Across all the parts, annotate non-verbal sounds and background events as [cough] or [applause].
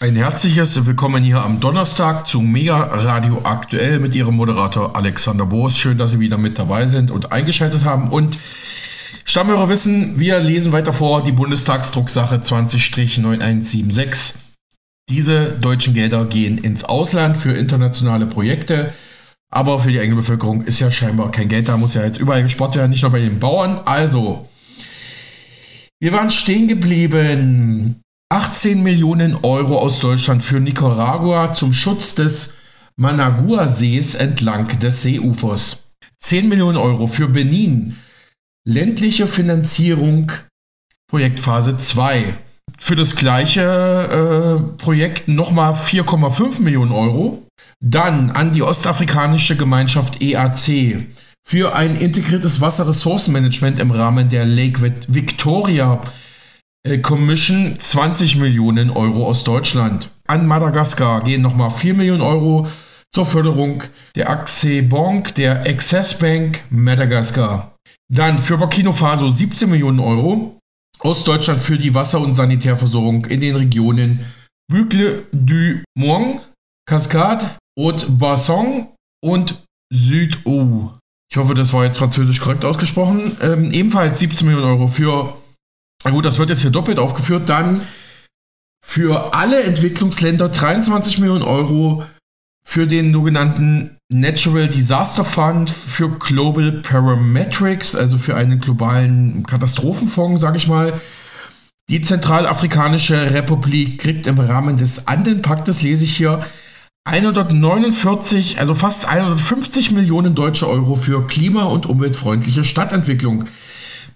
Ein herzliches Willkommen hier am Donnerstag zu Mega Radio Aktuell mit Ihrem Moderator Alexander Boos. Schön, dass Sie wieder mit dabei sind und eingeschaltet haben. Und Stammhörer wissen, wir lesen weiter vor die Bundestagsdrucksache 20-9176. Diese deutschen Gelder gehen ins Ausland für internationale Projekte. Aber für die eigene Bevölkerung ist ja scheinbar kein Geld da, muss ja jetzt überall gespart werden, nicht nur bei den Bauern. Also, wir waren stehen geblieben. 18 Millionen Euro aus Deutschland für Nicaragua zum Schutz des Managua-Sees entlang des Seeufers. 10 Millionen Euro für Benin. Ländliche Finanzierung Projektphase 2. Für das gleiche äh, Projekt nochmal 4,5 Millionen Euro. Dann an die ostafrikanische Gemeinschaft EAC für ein integriertes Wasserressourcenmanagement im Rahmen der Lake Victoria Commission 20 Millionen Euro aus Deutschland. An Madagaskar gehen nochmal 4 Millionen Euro zur Förderung der Axe Bank, der Access Bank Madagaskar. Dann für Burkina Faso 17 Millionen Euro aus Deutschland für die Wasser- und Sanitärversorgung in den Regionen Boucle du Mont, Cascade, Haute-Basson und Süd-O. Ich hoffe, das war jetzt französisch korrekt ausgesprochen. Ähm, ebenfalls 17 Millionen Euro für na gut, das wird jetzt hier doppelt aufgeführt. Dann für alle Entwicklungsländer 23 Millionen Euro für den sogenannten Natural Disaster Fund für Global Parametrics, also für einen globalen Katastrophenfonds, sage ich mal. Die Zentralafrikanische Republik kriegt im Rahmen des Andenpaktes, lese ich hier, 149, also fast 150 Millionen deutsche Euro für klima- und umweltfreundliche Stadtentwicklung.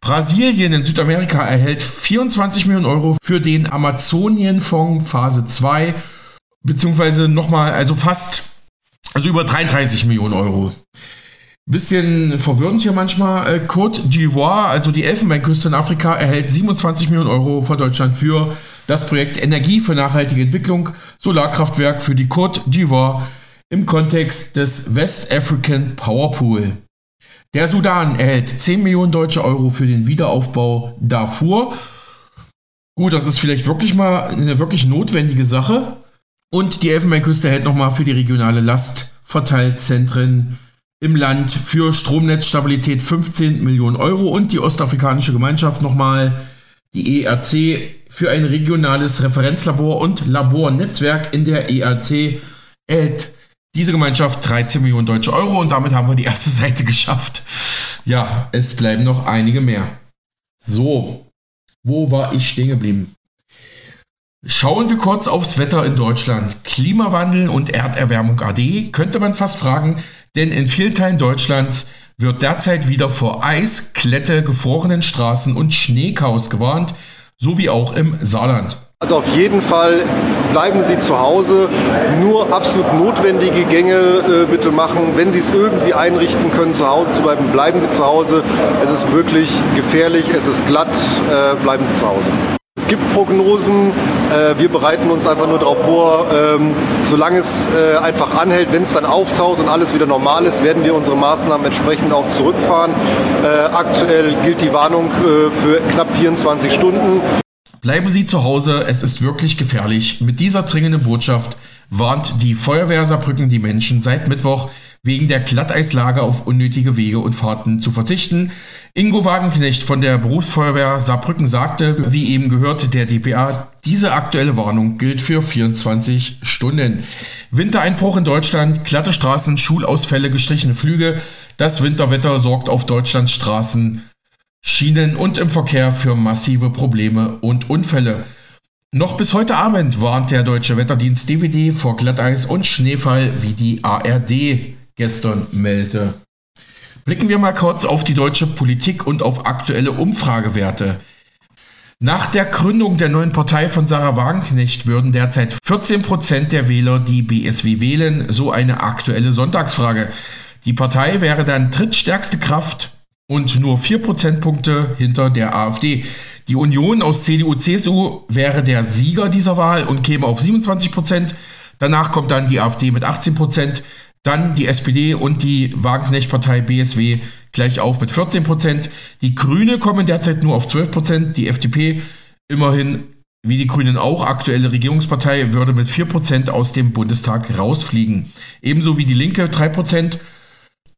Brasilien in Südamerika erhält 24 Millionen Euro für den Amazonienfonds Phase 2, beziehungsweise nochmal, also fast, also über 33 Millionen Euro. Bisschen verwirrend hier manchmal. Äh, Côte d'Ivoire, also die Elfenbeinküste in Afrika, erhält 27 Millionen Euro von Deutschland für das Projekt Energie für nachhaltige Entwicklung, Solarkraftwerk für die Côte d'Ivoire im Kontext des West African Power Pool. Der Sudan erhält 10 Millionen deutsche Euro für den Wiederaufbau Darfur. Gut, das ist vielleicht wirklich mal eine wirklich notwendige Sache. Und die Elfenbeinküste erhält nochmal für die regionale Lastverteilzentren im Land für Stromnetzstabilität 15 Millionen Euro und die Ostafrikanische Gemeinschaft nochmal die ERC für ein regionales Referenzlabor und Labornetzwerk in der ERC erhält diese Gemeinschaft 13 Millionen deutsche Euro und damit haben wir die erste Seite geschafft. Ja, es bleiben noch einige mehr. So, wo war ich stehen geblieben? Schauen wir kurz aufs Wetter in Deutschland. Klimawandel und Erderwärmung AD könnte man fast fragen, denn in vielen Teilen Deutschlands wird derzeit wieder vor Eis, Klette, gefrorenen Straßen und Schneechaos gewarnt, so wie auch im Saarland. Also auf jeden Fall bleiben Sie zu Hause. Nur absolut notwendige Gänge äh, bitte machen. Wenn Sie es irgendwie einrichten können, zu Hause zu bleiben, bleiben Sie zu Hause. Es ist wirklich gefährlich, es ist glatt, äh, bleiben Sie zu Hause. Es gibt Prognosen, äh, wir bereiten uns einfach nur darauf vor, ähm, solange es äh, einfach anhält, wenn es dann auftaucht und alles wieder normal ist, werden wir unsere Maßnahmen entsprechend auch zurückfahren. Äh, aktuell gilt die Warnung äh, für knapp 24 Stunden. Bleiben Sie zu Hause, es ist wirklich gefährlich. Mit dieser dringenden Botschaft warnt die Feuerwehr Saarbrücken die Menschen seit Mittwoch wegen der Glatteislage auf unnötige Wege und Fahrten zu verzichten. Ingo Wagenknecht von der Berufsfeuerwehr Saarbrücken sagte, wie eben gehört der DPA, diese aktuelle Warnung gilt für 24 Stunden. Wintereinbruch in Deutschland, glatte Straßen, Schulausfälle, gestrichene Flüge. Das Winterwetter sorgt auf Deutschlands Straßen Schienen und im Verkehr für massive Probleme und Unfälle. Noch bis heute Abend warnt der Deutsche Wetterdienst DVD vor Glatteis und Schneefall, wie die ARD gestern meldete. Blicken wir mal kurz auf die deutsche Politik und auf aktuelle Umfragewerte. Nach der Gründung der neuen Partei von Sarah Wagenknecht würden derzeit 14% der Wähler die BSW wählen, so eine aktuelle Sonntagsfrage. Die Partei wäre dann drittstärkste Kraft und nur 4 Prozentpunkte hinter der AfD. Die Union aus CDU, CSU wäre der Sieger dieser Wahl und käme auf 27 Prozent. Danach kommt dann die AfD mit 18 Prozent, dann die SPD und die Wagenknecht-Partei BSW gleich auf mit 14 Prozent. Die Grüne kommen derzeit nur auf 12 Prozent, die FDP immerhin wie die Grünen auch, aktuelle Regierungspartei würde mit 4% aus dem Bundestag rausfliegen. Ebenso wie die Linke 3%.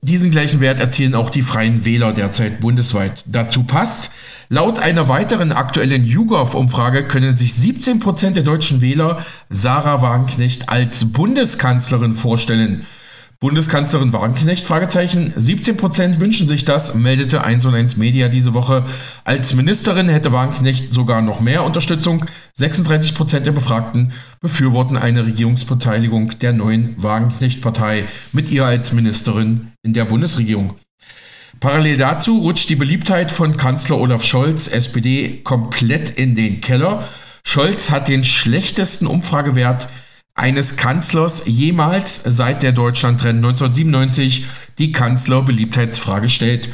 Diesen gleichen Wert erzielen auch die Freien Wähler derzeit bundesweit. Dazu passt, laut einer weiteren aktuellen YouGov-Umfrage können sich 17% der deutschen Wähler Sarah Wagenknecht als Bundeskanzlerin vorstellen. Bundeskanzlerin Wagenknecht? Fragezeichen. 17% wünschen sich das, meldete 1 und 1 Media diese Woche. Als Ministerin hätte Wagenknecht sogar noch mehr Unterstützung. 36% der Befragten befürworten eine Regierungsbeteiligung der neuen Wagenknecht-Partei mit ihr als Ministerin in der Bundesregierung. Parallel dazu rutscht die Beliebtheit von Kanzler Olaf Scholz, SPD, komplett in den Keller. Scholz hat den schlechtesten Umfragewert eines Kanzlers jemals seit der Deutschlandtrend 1997 die Kanzlerbeliebtheitsfrage stellt.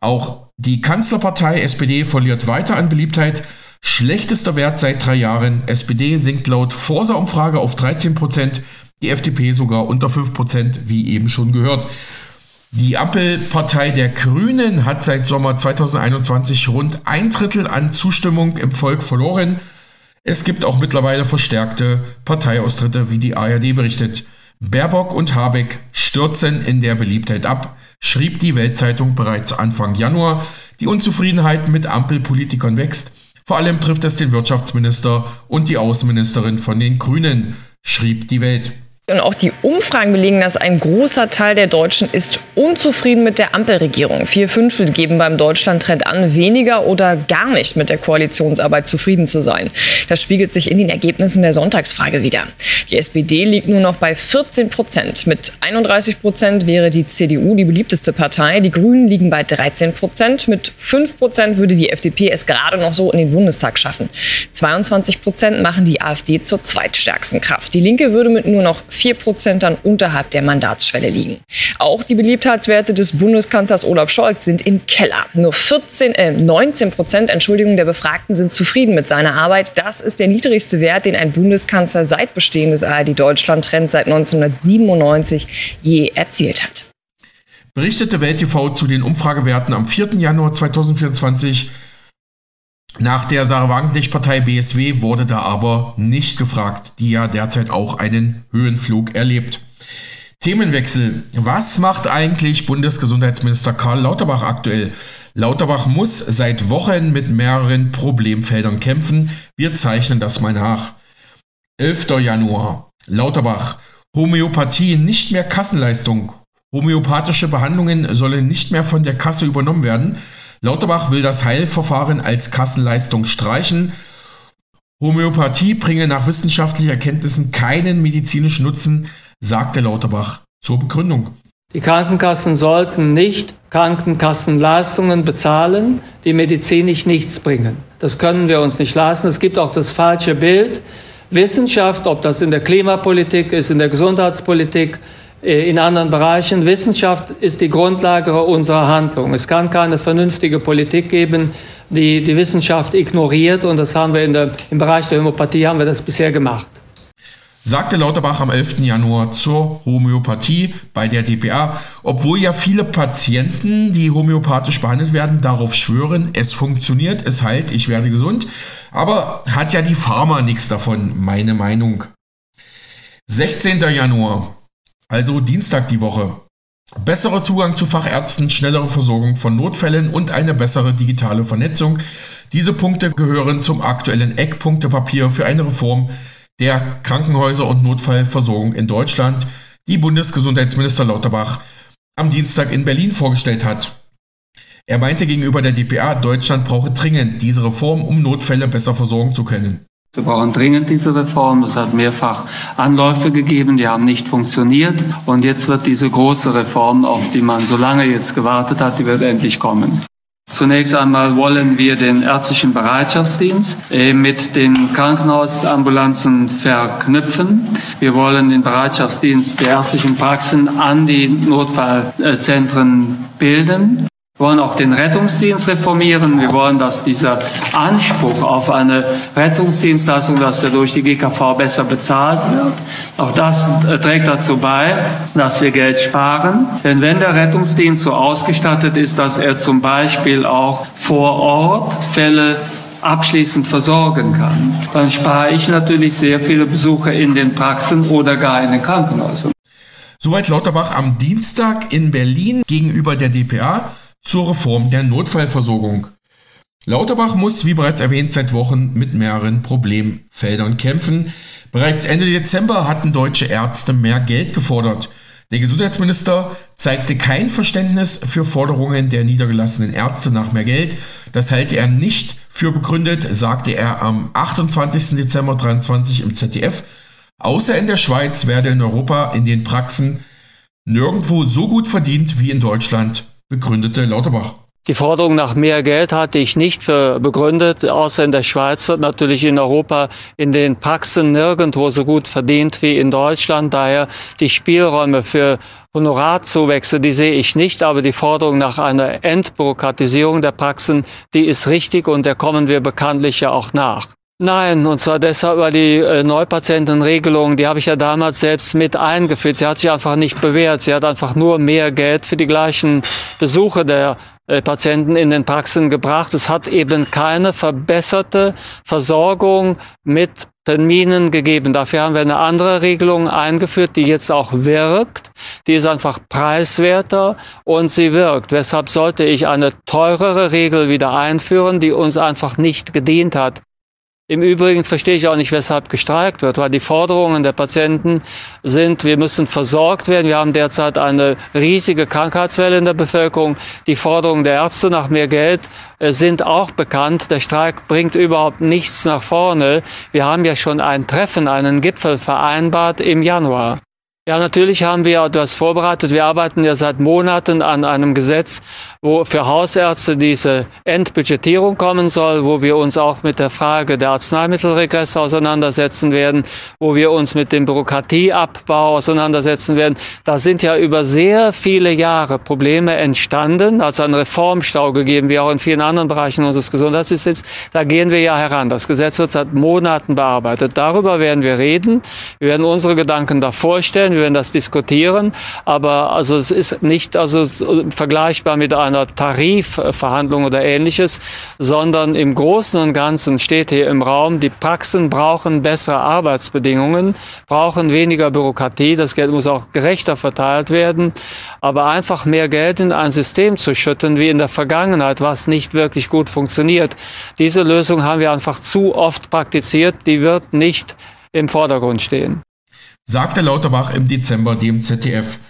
Auch die Kanzlerpartei SPD verliert weiter an Beliebtheit. Schlechtester Wert seit drei Jahren. SPD sinkt laut Forsa-Umfrage auf 13 Prozent, die FDP sogar unter 5 Prozent, wie eben schon gehört. Die Ampelpartei der Grünen hat seit Sommer 2021 rund ein Drittel an Zustimmung im Volk verloren. Es gibt auch mittlerweile verstärkte Parteiaustritte, wie die ARD berichtet. Baerbock und Habeck stürzen in der Beliebtheit ab, schrieb die Weltzeitung bereits Anfang Januar. Die Unzufriedenheit mit Ampelpolitikern wächst. Vor allem trifft es den Wirtschaftsminister und die Außenministerin von den Grünen, schrieb die Welt. Und auch die Umfragen belegen, dass ein großer Teil der Deutschen ist unzufrieden mit der Ampelregierung. Vier Fünftel geben beim Deutschlandtrend an, weniger oder gar nicht mit der Koalitionsarbeit zufrieden zu sein. Das spiegelt sich in den Ergebnissen der Sonntagsfrage wieder. Die SPD liegt nur noch bei 14 Prozent. Mit 31 Prozent wäre die CDU die beliebteste Partei. Die Grünen liegen bei 13 Prozent. Mit 5 Prozent würde die FDP es gerade noch so in den Bundestag schaffen. 22 Prozent machen die AfD zur zweitstärksten Kraft. Die Linke würde mit nur noch 4 Prozent dann unterhalb der Mandatsschwelle liegen. Auch die Beliebtheitswerte des Bundeskanzlers Olaf Scholz sind im Keller. Nur 14, äh, 19 Prozent Entschuldigung, der Befragten sind zufrieden mit seiner Arbeit. Das ist der niedrigste Wert, den ein Bundeskanzler seit Bestehen des ARD-Deutschland-Trends seit 1997 je erzielt hat. Berichtete Welt TV zu den Umfragewerten am 4. Januar 2024 nach der Sarah Wagenknecht-Partei BSW wurde da aber nicht gefragt, die ja derzeit auch einen Höhenflug erlebt. Themenwechsel. Was macht eigentlich Bundesgesundheitsminister Karl Lauterbach aktuell? Lauterbach muss seit Wochen mit mehreren Problemfeldern kämpfen. Wir zeichnen das mal nach. 11. Januar. Lauterbach. Homöopathie nicht mehr Kassenleistung. Homöopathische Behandlungen sollen nicht mehr von der Kasse übernommen werden. Lauterbach will das Heilverfahren als Kassenleistung streichen. Homöopathie bringe nach wissenschaftlichen Erkenntnissen keinen medizinischen Nutzen, sagte Lauterbach zur Begründung. Die Krankenkassen sollten nicht Krankenkassenleistungen bezahlen, die medizinisch nichts bringen. Das können wir uns nicht leisten. Es gibt auch das falsche Bild. Wissenschaft, ob das in der Klimapolitik ist, in der Gesundheitspolitik, in anderen Bereichen. Wissenschaft ist die Grundlage unserer Handlung. Es kann keine vernünftige Politik geben, die die Wissenschaft ignoriert und das haben wir der, im Bereich der Homöopathie haben wir das bisher gemacht. Sagte Lauterbach am 11. Januar zur Homöopathie bei der DPA, obwohl ja viele Patienten, die homöopathisch behandelt werden, darauf schwören, es funktioniert, es heilt, ich werde gesund. Aber hat ja die Pharma nichts davon, meine Meinung. 16. Januar. Also Dienstag die Woche. Besserer Zugang zu Fachärzten, schnellere Versorgung von Notfällen und eine bessere digitale Vernetzung. Diese Punkte gehören zum aktuellen Eckpunktepapier für eine Reform der Krankenhäuser und Notfallversorgung in Deutschland, die Bundesgesundheitsminister Lauterbach am Dienstag in Berlin vorgestellt hat. Er meinte gegenüber der DPA, Deutschland brauche dringend diese Reform, um Notfälle besser versorgen zu können. Wir brauchen dringend diese Reform. Es hat mehrfach Anläufe gegeben, die haben nicht funktioniert. Und jetzt wird diese große Reform, auf die man so lange jetzt gewartet hat, die wird endlich kommen. Zunächst einmal wollen wir den ärztlichen Bereitschaftsdienst äh, mit den Krankenhausambulanzen verknüpfen. Wir wollen den Bereitschaftsdienst der ärztlichen Praxen an die Notfallzentren bilden. Wir wollen auch den Rettungsdienst reformieren. Wir wollen, dass dieser Anspruch auf eine Rettungsdienstleistung, dass der durch die GKV besser bezahlt wird. Auch das trägt dazu bei, dass wir Geld sparen. Denn wenn der Rettungsdienst so ausgestattet ist, dass er zum Beispiel auch vor Ort Fälle abschließend versorgen kann, dann spare ich natürlich sehr viele Besuche in den Praxen oder gar in den Krankenhäusern. Soweit Lauterbach am Dienstag in Berlin gegenüber der DPA zur Reform der Notfallversorgung. Lauterbach muss, wie bereits erwähnt, seit Wochen mit mehreren Problemfeldern kämpfen. Bereits Ende Dezember hatten deutsche Ärzte mehr Geld gefordert. Der Gesundheitsminister zeigte kein Verständnis für Forderungen der niedergelassenen Ärzte nach mehr Geld. Das halte er nicht für begründet, sagte er am 28. Dezember 2023 im ZDF. Außer in der Schweiz werde in Europa in den Praxen nirgendwo so gut verdient wie in Deutschland, begründete Lauterbach. Die Forderung nach mehr Geld hatte ich nicht für begründet, außer in der Schweiz wird natürlich in Europa in den Praxen nirgendwo so gut verdient wie in Deutschland. Daher die Spielräume für Honorarzuwächse, die sehe ich nicht, aber die Forderung nach einer Entbürokratisierung der Praxen, die ist richtig und der kommen wir bekanntlich ja auch nach. Nein, und zwar deshalb, weil die äh, Neupatientenregelung, die habe ich ja damals selbst mit eingeführt. Sie hat sich einfach nicht bewährt. Sie hat einfach nur mehr Geld für die gleichen Besuche der äh, Patienten in den Praxen gebracht. Es hat eben keine verbesserte Versorgung mit Terminen gegeben. Dafür haben wir eine andere Regelung eingeführt, die jetzt auch wirkt. Die ist einfach preiswerter und sie wirkt. Weshalb sollte ich eine teurere Regel wieder einführen, die uns einfach nicht gedient hat? Im Übrigen verstehe ich auch nicht, weshalb gestreikt wird, weil die Forderungen der Patienten sind, wir müssen versorgt werden. Wir haben derzeit eine riesige Krankheitswelle in der Bevölkerung. Die Forderungen der Ärzte nach mehr Geld äh, sind auch bekannt. Der Streik bringt überhaupt nichts nach vorne. Wir haben ja schon ein Treffen, einen Gipfel vereinbart im Januar. Ja, natürlich haben wir etwas vorbereitet. Wir arbeiten ja seit Monaten an einem Gesetz, wo für Hausärzte diese Endbudgetierung kommen soll, wo wir uns auch mit der Frage der Arzneimittelregresse auseinandersetzen werden, wo wir uns mit dem Bürokratieabbau auseinandersetzen werden. Da sind ja über sehr viele Jahre Probleme entstanden, also ein Reformstau gegeben, wie auch in vielen anderen Bereichen unseres Gesundheitssystems. Da gehen wir ja heran. Das Gesetz wird seit Monaten bearbeitet. Darüber werden wir reden. Wir werden unsere Gedanken da vorstellen. Wir werden das diskutieren. Aber also es ist nicht also vergleichbar mit einer Tarifverhandlung oder ähnliches, sondern im Großen und Ganzen steht hier im Raum, die Praxen brauchen bessere Arbeitsbedingungen, brauchen weniger Bürokratie, das Geld muss auch gerechter verteilt werden, aber einfach mehr Geld in ein System zu schütten wie in der Vergangenheit, was nicht wirklich gut funktioniert. Diese Lösung haben wir einfach zu oft praktiziert, die wird nicht im Vordergrund stehen. Sagte Lauterbach im Dezember dem ZDF.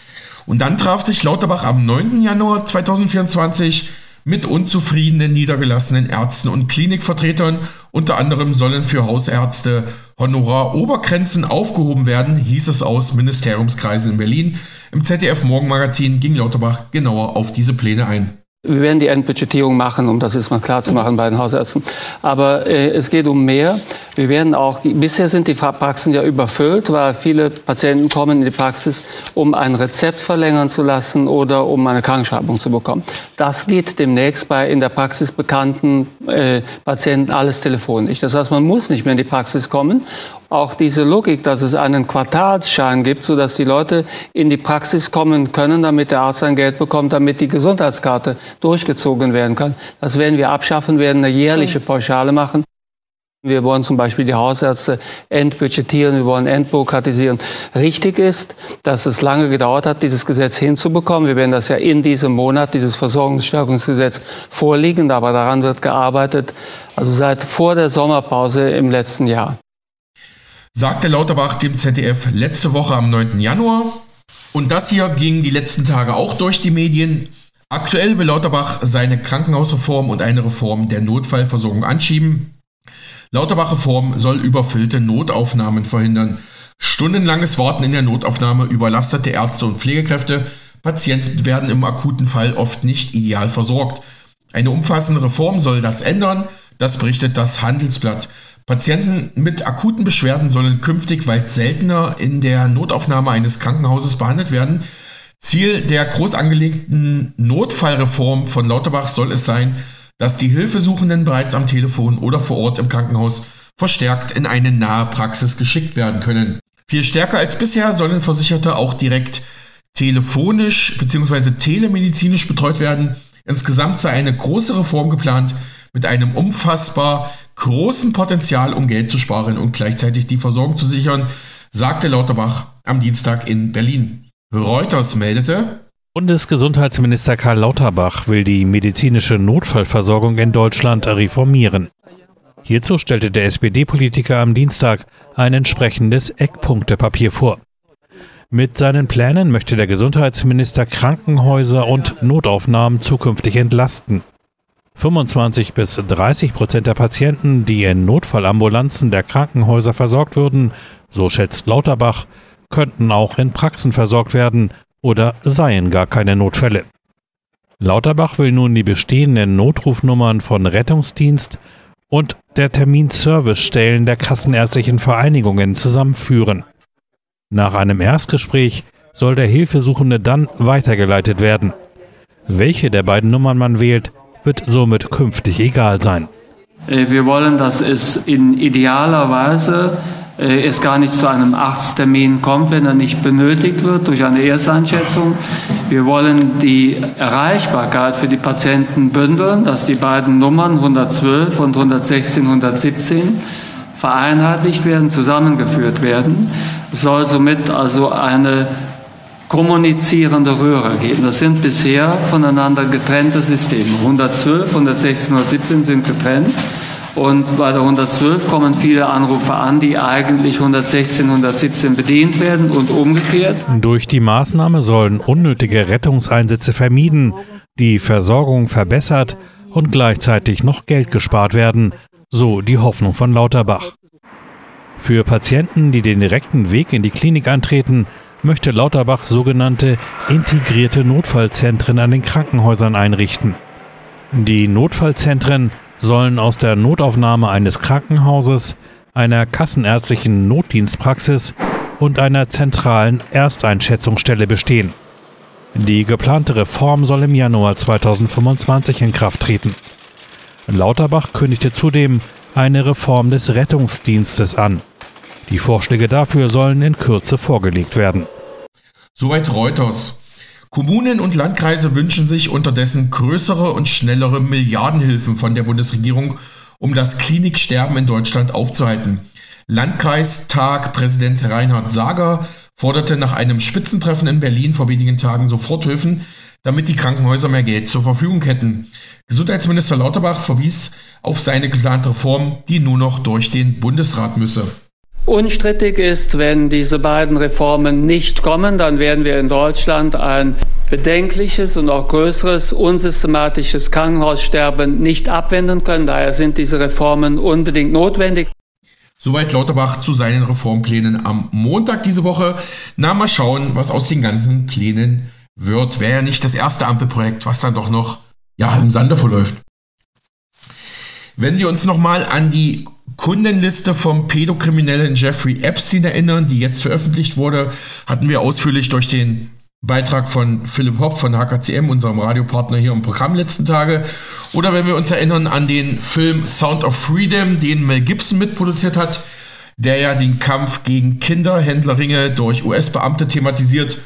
Und dann traf sich Lauterbach am 9. Januar 2024 mit unzufriedenen niedergelassenen Ärzten und Klinikvertretern. Unter anderem sollen für Hausärzte Honorarobergrenzen aufgehoben werden, hieß es aus Ministeriumskreisen in Berlin. Im ZDF Morgenmagazin ging Lauterbach genauer auf diese Pläne ein. Wir werden die Endbudgetierung machen, um das jetzt mal klar zu machen bei den Hausärzten. Aber äh, es geht um mehr. Wir werden auch, bisher sind die Praxen ja überfüllt, weil viele Patienten kommen in die Praxis, um ein Rezept verlängern zu lassen oder um eine Krankschreibung zu bekommen. Das geht demnächst bei in der Praxis bekannten äh, Patienten alles telefonisch. Das heißt, man muss nicht mehr in die Praxis kommen auch diese Logik, dass es einen Quartalsschein gibt, sodass die Leute in die Praxis kommen können, damit der Arzt sein Geld bekommt, damit die Gesundheitskarte durchgezogen werden kann. Das werden wir abschaffen, werden eine jährliche Pauschale machen. Wir wollen zum Beispiel die Hausärzte entbudgetieren, wir wollen entbürokratisieren. Richtig ist, dass es lange gedauert hat, dieses Gesetz hinzubekommen. Wir werden das ja in diesem Monat, dieses Versorgungsstärkungsgesetz vorliegen, aber daran wird gearbeitet, also seit vor der Sommerpause im letzten Jahr sagte Lauterbach dem ZDF letzte Woche am 9. Januar. Und das hier ging die letzten Tage auch durch die Medien. Aktuell will Lauterbach seine Krankenhausreform und eine Reform der Notfallversorgung anschieben. Lauterbach-Reform soll überfüllte Notaufnahmen verhindern. Stundenlanges Warten in der Notaufnahme überlastete Ärzte und Pflegekräfte. Patienten werden im akuten Fall oft nicht ideal versorgt. Eine umfassende Reform soll das ändern, das berichtet das Handelsblatt. Patienten mit akuten Beschwerden sollen künftig weit seltener in der Notaufnahme eines Krankenhauses behandelt werden. Ziel der groß angelegten Notfallreform von Lauterbach soll es sein, dass die Hilfesuchenden bereits am Telefon oder vor Ort im Krankenhaus verstärkt in eine nahe Praxis geschickt werden können. Viel stärker als bisher sollen Versicherte auch direkt telefonisch bzw. telemedizinisch betreut werden. Insgesamt sei eine große Reform geplant, mit einem unfassbar großen Potenzial, um Geld zu sparen und gleichzeitig die Versorgung zu sichern, sagte Lauterbach am Dienstag in Berlin. Reuters meldete, Bundesgesundheitsminister Karl Lauterbach will die medizinische Notfallversorgung in Deutschland reformieren. Hierzu stellte der SPD-Politiker am Dienstag ein entsprechendes Eckpunktepapier vor. Mit seinen Plänen möchte der Gesundheitsminister Krankenhäuser und Notaufnahmen zukünftig entlasten. 25 bis 30 Prozent der Patienten, die in Notfallambulanzen der Krankenhäuser versorgt würden, so schätzt Lauterbach, könnten auch in Praxen versorgt werden oder seien gar keine Notfälle. Lauterbach will nun die bestehenden Notrufnummern von Rettungsdienst und der Terminservicestellen der kassenärztlichen Vereinigungen zusammenführen. Nach einem Erstgespräch soll der Hilfesuchende dann weitergeleitet werden. Welche der beiden Nummern man wählt, wird somit künftig egal sein. Äh, wir wollen, dass es in idealer Weise äh, es gar nicht zu einem Arzttermin kommt, wenn er nicht benötigt wird durch eine Ersteinschätzung. Wir wollen die Erreichbarkeit für die Patienten bündeln, dass die beiden Nummern 112 und 116, 117 vereinheitlicht werden, zusammengeführt werden. Es soll somit also eine kommunizierende Röhre geben. Das sind bisher voneinander getrennte Systeme. 112, 116, 117 sind getrennt. Und bei der 112 kommen viele Anrufe an, die eigentlich 116, 117 bedient werden und umgekehrt. Durch die Maßnahme sollen unnötige Rettungseinsätze vermieden, die Versorgung verbessert und gleichzeitig noch Geld gespart werden, so die Hoffnung von Lauterbach. Für Patienten, die den direkten Weg in die Klinik antreten, möchte Lauterbach sogenannte integrierte Notfallzentren an den Krankenhäusern einrichten. Die Notfallzentren sollen aus der Notaufnahme eines Krankenhauses, einer kassenärztlichen Notdienstpraxis und einer zentralen Ersteinschätzungsstelle bestehen. Die geplante Reform soll im Januar 2025 in Kraft treten. Lauterbach kündigte zudem eine Reform des Rettungsdienstes an. Die Vorschläge dafür sollen in Kürze vorgelegt werden. Soweit Reuters. Kommunen und Landkreise wünschen sich unterdessen größere und schnellere Milliardenhilfen von der Bundesregierung, um das Kliniksterben in Deutschland aufzuhalten. Landkreistag-Präsident Reinhard Sager forderte nach einem Spitzentreffen in Berlin vor wenigen Tagen Soforthilfen, damit die Krankenhäuser mehr Geld zur Verfügung hätten. Gesundheitsminister Lauterbach verwies auf seine geplante Reform, die nur noch durch den Bundesrat müsse. Unstrittig ist, wenn diese beiden Reformen nicht kommen, dann werden wir in Deutschland ein bedenkliches und auch größeres unsystematisches Krankenhaussterben nicht abwenden können. Daher sind diese Reformen unbedingt notwendig. Soweit Lauterbach zu seinen Reformplänen am Montag diese Woche. Na, mal schauen, was aus den ganzen Plänen wird. Wäre ja nicht das erste Ampelprojekt, was dann doch noch ja, im Sande verläuft. Wenn wir uns nochmal an die Kundenliste vom Pädokriminellen Jeffrey Epstein erinnern, die jetzt veröffentlicht wurde, hatten wir ausführlich durch den Beitrag von Philipp Hopp von HKCM, unserem Radiopartner hier im Programm letzten Tage. Oder wenn wir uns erinnern an den Film Sound of Freedom, den Mel Gibson mitproduziert hat, der ja den Kampf gegen Kinderhändlerringe durch US-Beamte thematisiert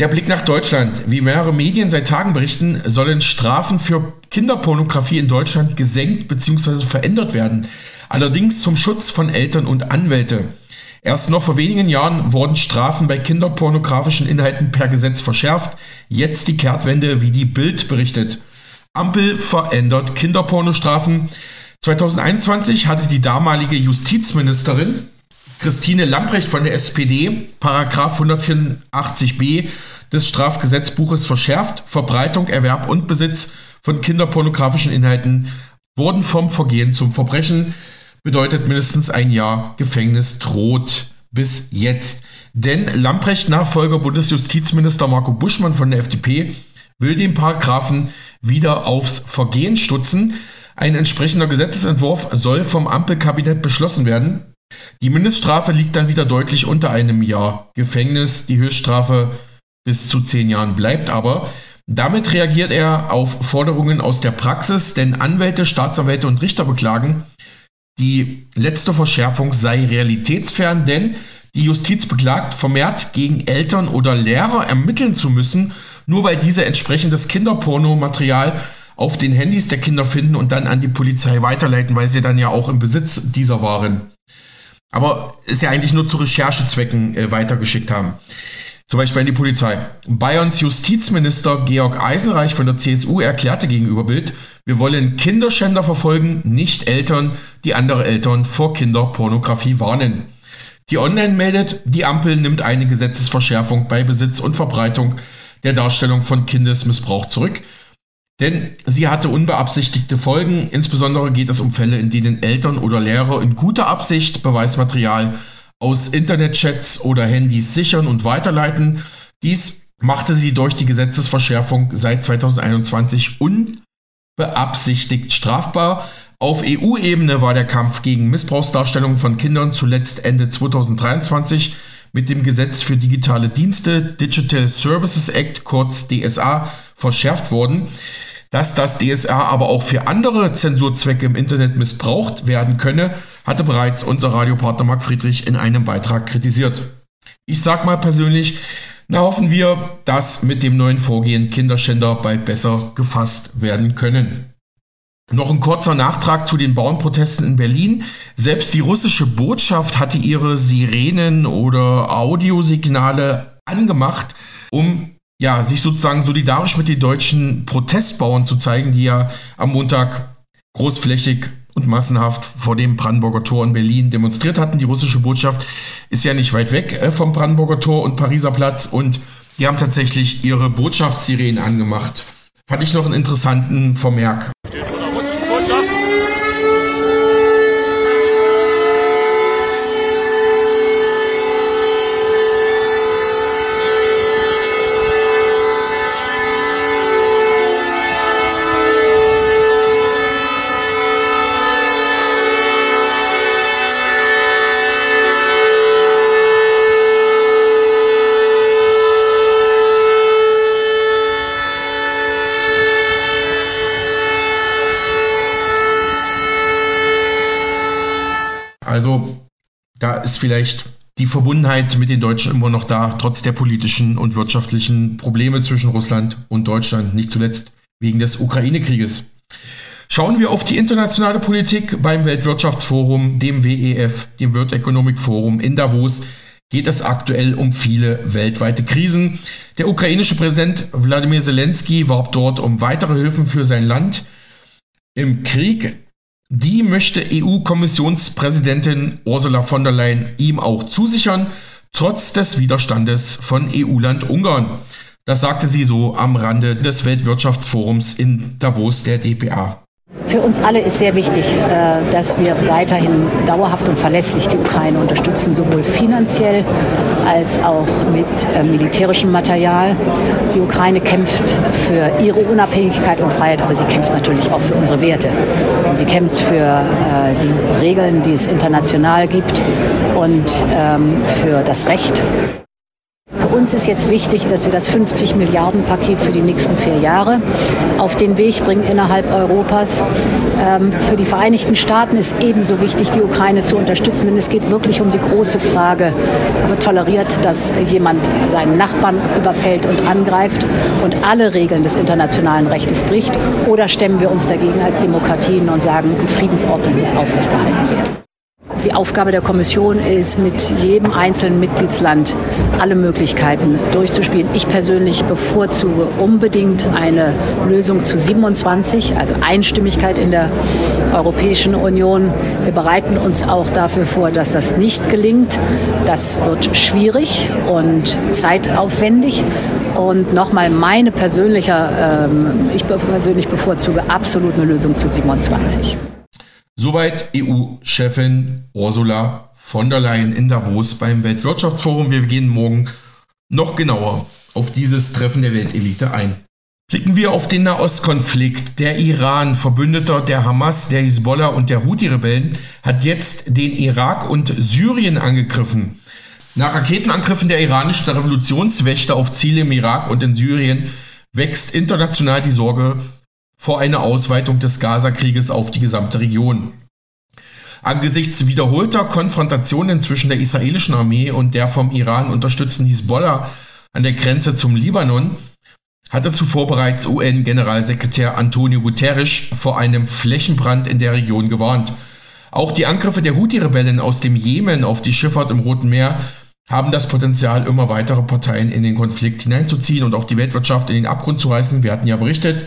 der Blick nach Deutschland. Wie mehrere Medien seit Tagen berichten, sollen Strafen für Kinderpornografie in Deutschland gesenkt bzw. verändert werden. Allerdings zum Schutz von Eltern und Anwälte. Erst noch vor wenigen Jahren wurden Strafen bei kinderpornografischen Inhalten per Gesetz verschärft. Jetzt die Kehrtwende, wie die Bild berichtet. Ampel verändert Kinderpornostrafen. 2021 hatte die damalige Justizministerin Christine Lamprecht von der SPD, Paragraph 184b des Strafgesetzbuches verschärft. Verbreitung, Erwerb und Besitz von kinderpornografischen Inhalten wurden vom Vergehen zum Verbrechen. Bedeutet mindestens ein Jahr Gefängnis droht bis jetzt. Denn Lamprecht-Nachfolger Bundesjustizminister Marco Buschmann von der FDP will den Paragraphen wieder aufs Vergehen stutzen. Ein entsprechender Gesetzesentwurf soll vom Ampelkabinett beschlossen werden. Die Mindeststrafe liegt dann wieder deutlich unter einem Jahr Gefängnis. Die Höchststrafe bis zu zehn Jahren bleibt aber. Damit reagiert er auf Forderungen aus der Praxis, denn Anwälte, Staatsanwälte und Richter beklagen, die letzte Verschärfung sei realitätsfern, denn die Justiz beklagt, vermehrt gegen Eltern oder Lehrer ermitteln zu müssen, nur weil diese entsprechendes Kinderpornomaterial auf den Handys der Kinder finden und dann an die Polizei weiterleiten, weil sie dann ja auch im Besitz dieser waren. Aber ist ja eigentlich nur zu Recherchezwecken äh, weitergeschickt haben. Zum Beispiel an die Polizei. Bayerns Justizminister Georg Eisenreich von der CSU erklärte gegenüber Bild, wir wollen Kinderschänder verfolgen, nicht Eltern, die andere Eltern vor Kinderpornografie warnen. Die Online meldet, die Ampel nimmt eine Gesetzesverschärfung bei Besitz und Verbreitung der Darstellung von Kindesmissbrauch zurück. Denn sie hatte unbeabsichtigte Folgen. Insbesondere geht es um Fälle, in denen Eltern oder Lehrer in guter Absicht Beweismaterial aus Internetchats oder Handys sichern und weiterleiten. Dies machte sie durch die Gesetzesverschärfung seit 2021 unbeabsichtigt strafbar. Auf EU-Ebene war der Kampf gegen Missbrauchsdarstellungen von Kindern zuletzt Ende 2023 mit dem Gesetz für digitale Dienste Digital Services Act, kurz DSA, verschärft worden. Dass das DSA aber auch für andere Zensurzwecke im Internet missbraucht werden könne, hatte bereits unser Radiopartner Marc Friedrich in einem Beitrag kritisiert. Ich sag mal persönlich, na hoffen wir, dass mit dem neuen Vorgehen Kinderschänder bald besser gefasst werden können. Noch ein kurzer Nachtrag zu den Bauernprotesten in Berlin. Selbst die russische Botschaft hatte ihre Sirenen oder Audiosignale angemacht, um ja, sich sozusagen solidarisch mit den deutschen Protestbauern zu zeigen, die ja am Montag großflächig und massenhaft vor dem Brandenburger Tor in Berlin demonstriert hatten. Die russische Botschaft ist ja nicht weit weg äh, vom Brandenburger Tor und Pariser Platz und die haben tatsächlich ihre Botschaftssirenen angemacht. Fand ich noch einen interessanten Vermerk. Also da ist vielleicht die Verbundenheit mit den Deutschen immer noch da, trotz der politischen und wirtschaftlichen Probleme zwischen Russland und Deutschland, nicht zuletzt wegen des Ukraine-Krieges. Schauen wir auf die internationale Politik beim Weltwirtschaftsforum, dem WEF, dem World Economic Forum in Davos, geht es aktuell um viele weltweite Krisen. Der ukrainische Präsident Wladimir Zelensky warb dort um weitere Hilfen für sein Land. Im Krieg die möchte EU-Kommissionspräsidentin Ursula von der Leyen ihm auch zusichern, trotz des Widerstandes von EU-Land Ungarn. Das sagte sie so am Rande des Weltwirtschaftsforums in Davos der DPA. Für uns alle ist sehr wichtig, äh, dass wir weiterhin dauerhaft und verlässlich die Ukraine unterstützen, sowohl finanziell als auch mit äh, militärischem Material. Die Ukraine kämpft für ihre Unabhängigkeit und Freiheit, aber sie kämpft natürlich auch für unsere Werte. Sie kämpft für äh, die Regeln, die es international gibt und ähm, für das Recht uns ist jetzt wichtig, dass wir das 50 Milliarden Paket für die nächsten vier Jahre auf den Weg bringen innerhalb Europas. Ähm, für die Vereinigten Staaten ist ebenso wichtig, die Ukraine zu unterstützen, denn es geht wirklich um die große Frage, wird toleriert, dass jemand seinen Nachbarn überfällt und angreift und alle Regeln des internationalen Rechts bricht oder stemmen wir uns dagegen als Demokratien und sagen, die Friedensordnung muss aufrechterhalten werden. Die Aufgabe der Kommission ist, mit jedem einzelnen Mitgliedsland alle Möglichkeiten durchzuspielen. Ich persönlich bevorzuge unbedingt eine Lösung zu 27, also Einstimmigkeit in der Europäischen Union. Wir bereiten uns auch dafür vor, dass das nicht gelingt. Das wird schwierig und zeitaufwendig. Und nochmal meine persönliche, ähm, ich persönlich bevorzuge absolut eine Lösung zu 27. Soweit EU-Chefin Ursula von der Leyen in Davos beim Weltwirtschaftsforum. Wir gehen morgen noch genauer auf dieses Treffen der Weltelite ein. Blicken wir auf den Nahostkonflikt. Der Iran, Verbündeter der Hamas, der Hisbollah und der Houthi-Rebellen, hat jetzt den Irak und Syrien angegriffen. Nach Raketenangriffen der iranischen Revolutionswächter auf Ziele im Irak und in Syrien wächst international die Sorge vor einer Ausweitung des Gaza-Krieges auf die gesamte Region. Angesichts wiederholter Konfrontationen zwischen der israelischen Armee und der vom Iran unterstützten Hisbollah an der Grenze zum Libanon hatte zuvor bereits UN-Generalsekretär Antonio Guterres vor einem Flächenbrand in der Region gewarnt. Auch die Angriffe der Houthi-Rebellen aus dem Jemen auf die Schifffahrt im Roten Meer haben das Potenzial, immer weitere Parteien in den Konflikt hineinzuziehen und auch die Weltwirtschaft in den Abgrund zu reißen. Wir hatten ja berichtet,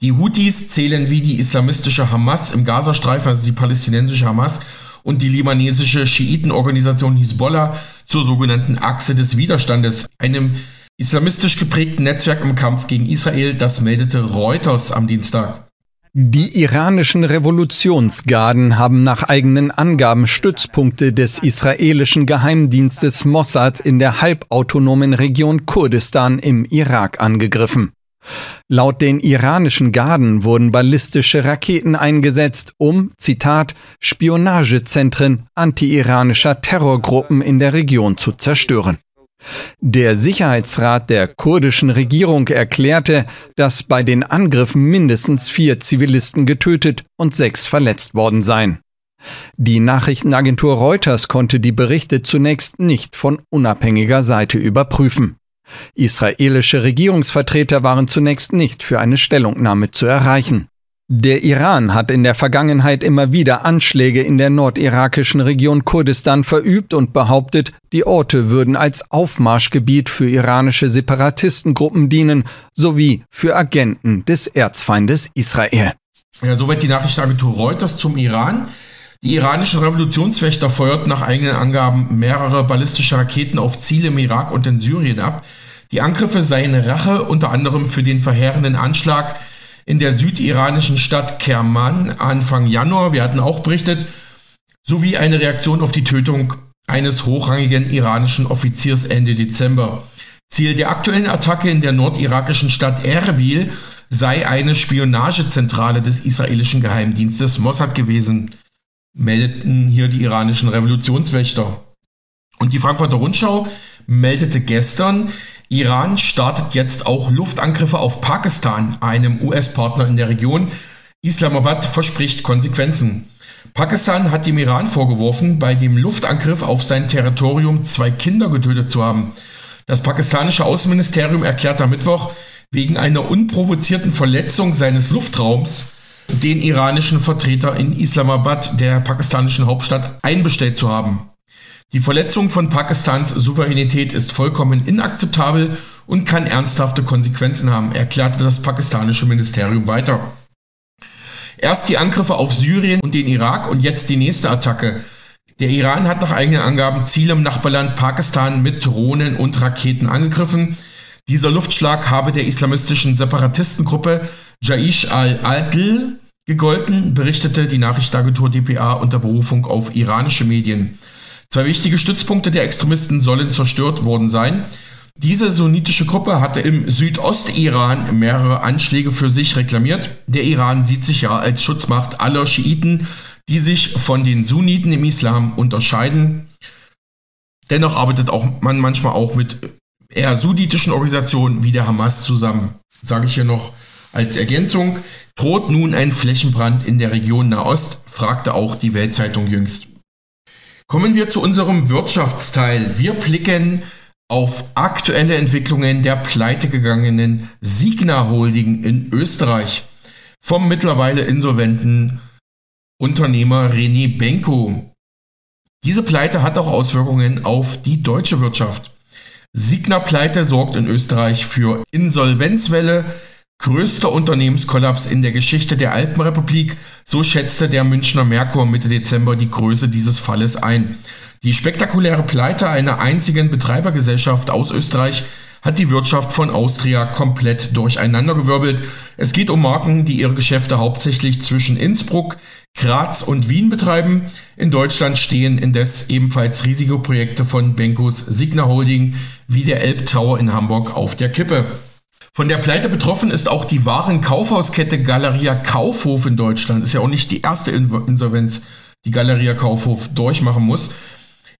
die Houthis zählen wie die islamistische Hamas im Gazastreifen, also die palästinensische Hamas und die libanesische Schiitenorganisation Hisbollah zur sogenannten Achse des Widerstandes, einem islamistisch geprägten Netzwerk im Kampf gegen Israel, das meldete Reuters am Dienstag. Die iranischen Revolutionsgarden haben nach eigenen Angaben Stützpunkte des israelischen Geheimdienstes Mossad in der halbautonomen Region Kurdistan im Irak angegriffen. Laut den iranischen Garden wurden ballistische Raketen eingesetzt, um, Zitat, Spionagezentren anti-iranischer Terrorgruppen in der Region zu zerstören. Der Sicherheitsrat der kurdischen Regierung erklärte, dass bei den Angriffen mindestens vier Zivilisten getötet und sechs verletzt worden seien. Die Nachrichtenagentur Reuters konnte die Berichte zunächst nicht von unabhängiger Seite überprüfen. Israelische Regierungsvertreter waren zunächst nicht für eine Stellungnahme zu erreichen. Der Iran hat in der Vergangenheit immer wieder Anschläge in der nordirakischen Region Kurdistan verübt und behauptet, die Orte würden als Aufmarschgebiet für iranische Separatistengruppen dienen, sowie für Agenten des Erzfeindes Israel. Ja, soweit die Nachrichtenagentur Reuters zum Iran. Die iranischen Revolutionswächter feuerten nach eigenen Angaben mehrere ballistische Raketen auf Ziele im Irak und in Syrien ab. Die Angriffe seien Rache unter anderem für den verheerenden Anschlag in der südiranischen Stadt Kerman Anfang Januar, wir hatten auch berichtet, sowie eine Reaktion auf die Tötung eines hochrangigen iranischen Offiziers Ende Dezember. Ziel der aktuellen Attacke in der nordirakischen Stadt Erbil sei eine Spionagezentrale des israelischen Geheimdienstes Mossad gewesen, meldeten hier die iranischen Revolutionswächter. Und die Frankfurter Rundschau meldete gestern, Iran startet jetzt auch Luftangriffe auf Pakistan, einem US-Partner in der Region. Islamabad verspricht Konsequenzen. Pakistan hat dem Iran vorgeworfen, bei dem Luftangriff auf sein Territorium zwei Kinder getötet zu haben. Das pakistanische Außenministerium erklärt am Mittwoch, wegen einer unprovozierten Verletzung seines Luftraums den iranischen Vertreter in Islamabad, der pakistanischen Hauptstadt, einbestellt zu haben. Die Verletzung von Pakistans Souveränität ist vollkommen inakzeptabel und kann ernsthafte Konsequenzen haben, erklärte das pakistanische Ministerium weiter. Erst die Angriffe auf Syrien und den Irak und jetzt die nächste Attacke. Der Iran hat nach eigenen Angaben Ziele im Nachbarland Pakistan mit Drohnen und Raketen angegriffen. Dieser Luftschlag habe der islamistischen Separatistengruppe Jaish al-Adl gegolten, berichtete die Nachrichtenagentur dpa unter Berufung auf iranische Medien. Zwei wichtige Stützpunkte der Extremisten sollen zerstört worden sein. Diese sunnitische Gruppe hatte im Südostiran mehrere Anschläge für sich reklamiert. Der Iran sieht sich ja als Schutzmacht aller Schiiten, die sich von den Sunniten im Islam unterscheiden. Dennoch arbeitet auch man manchmal auch mit eher sunnitischen Organisationen wie der Hamas zusammen. Sage ich hier noch als Ergänzung. Droht nun ein Flächenbrand in der Region Nahost? fragte auch die Weltzeitung jüngst. Kommen wir zu unserem Wirtschaftsteil. Wir blicken auf aktuelle Entwicklungen der pleitegegangenen Signa Holding in Österreich vom mittlerweile insolventen Unternehmer René Benko. Diese Pleite hat auch Auswirkungen auf die deutsche Wirtschaft. Signa-Pleite sorgt in Österreich für Insolvenzwelle, größter Unternehmenskollaps in der Geschichte der Alpenrepublik, so schätzte der Münchner Merkur Mitte Dezember die Größe dieses Falles ein. Die spektakuläre Pleite einer einzigen Betreibergesellschaft aus Österreich hat die Wirtschaft von Austria komplett durcheinandergewirbelt. Es geht um Marken, die ihre Geschäfte hauptsächlich zwischen Innsbruck, Graz und Wien betreiben. In Deutschland stehen indes ebenfalls riesige Projekte von Benkos Signa Holding wie der Elbtower in Hamburg auf der Kippe. Von der Pleite betroffen ist auch die Warenkaufhauskette Galeria Kaufhof in Deutschland. Ist ja auch nicht die erste Insolvenz, die Galeria Kaufhof durchmachen muss.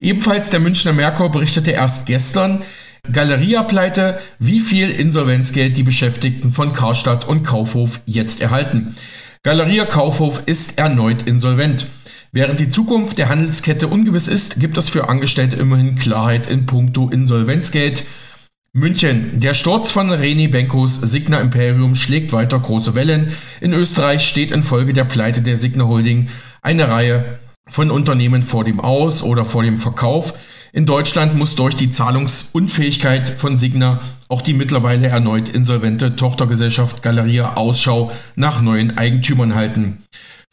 Ebenfalls der Münchner Merkur berichtete erst gestern, Galeria-Pleite, wie viel Insolvenzgeld die Beschäftigten von Karstadt und Kaufhof jetzt erhalten. Galeria Kaufhof ist erneut insolvent. Während die Zukunft der Handelskette ungewiss ist, gibt es für Angestellte immerhin Klarheit in puncto Insolvenzgeld. München. Der Sturz von René Benkos Signa Imperium schlägt weiter große Wellen. In Österreich steht infolge der Pleite der Signa Holding eine Reihe von Unternehmen vor dem Aus- oder vor dem Verkauf. In Deutschland muss durch die Zahlungsunfähigkeit von Signa auch die mittlerweile erneut insolvente Tochtergesellschaft Galeria Ausschau nach neuen Eigentümern halten.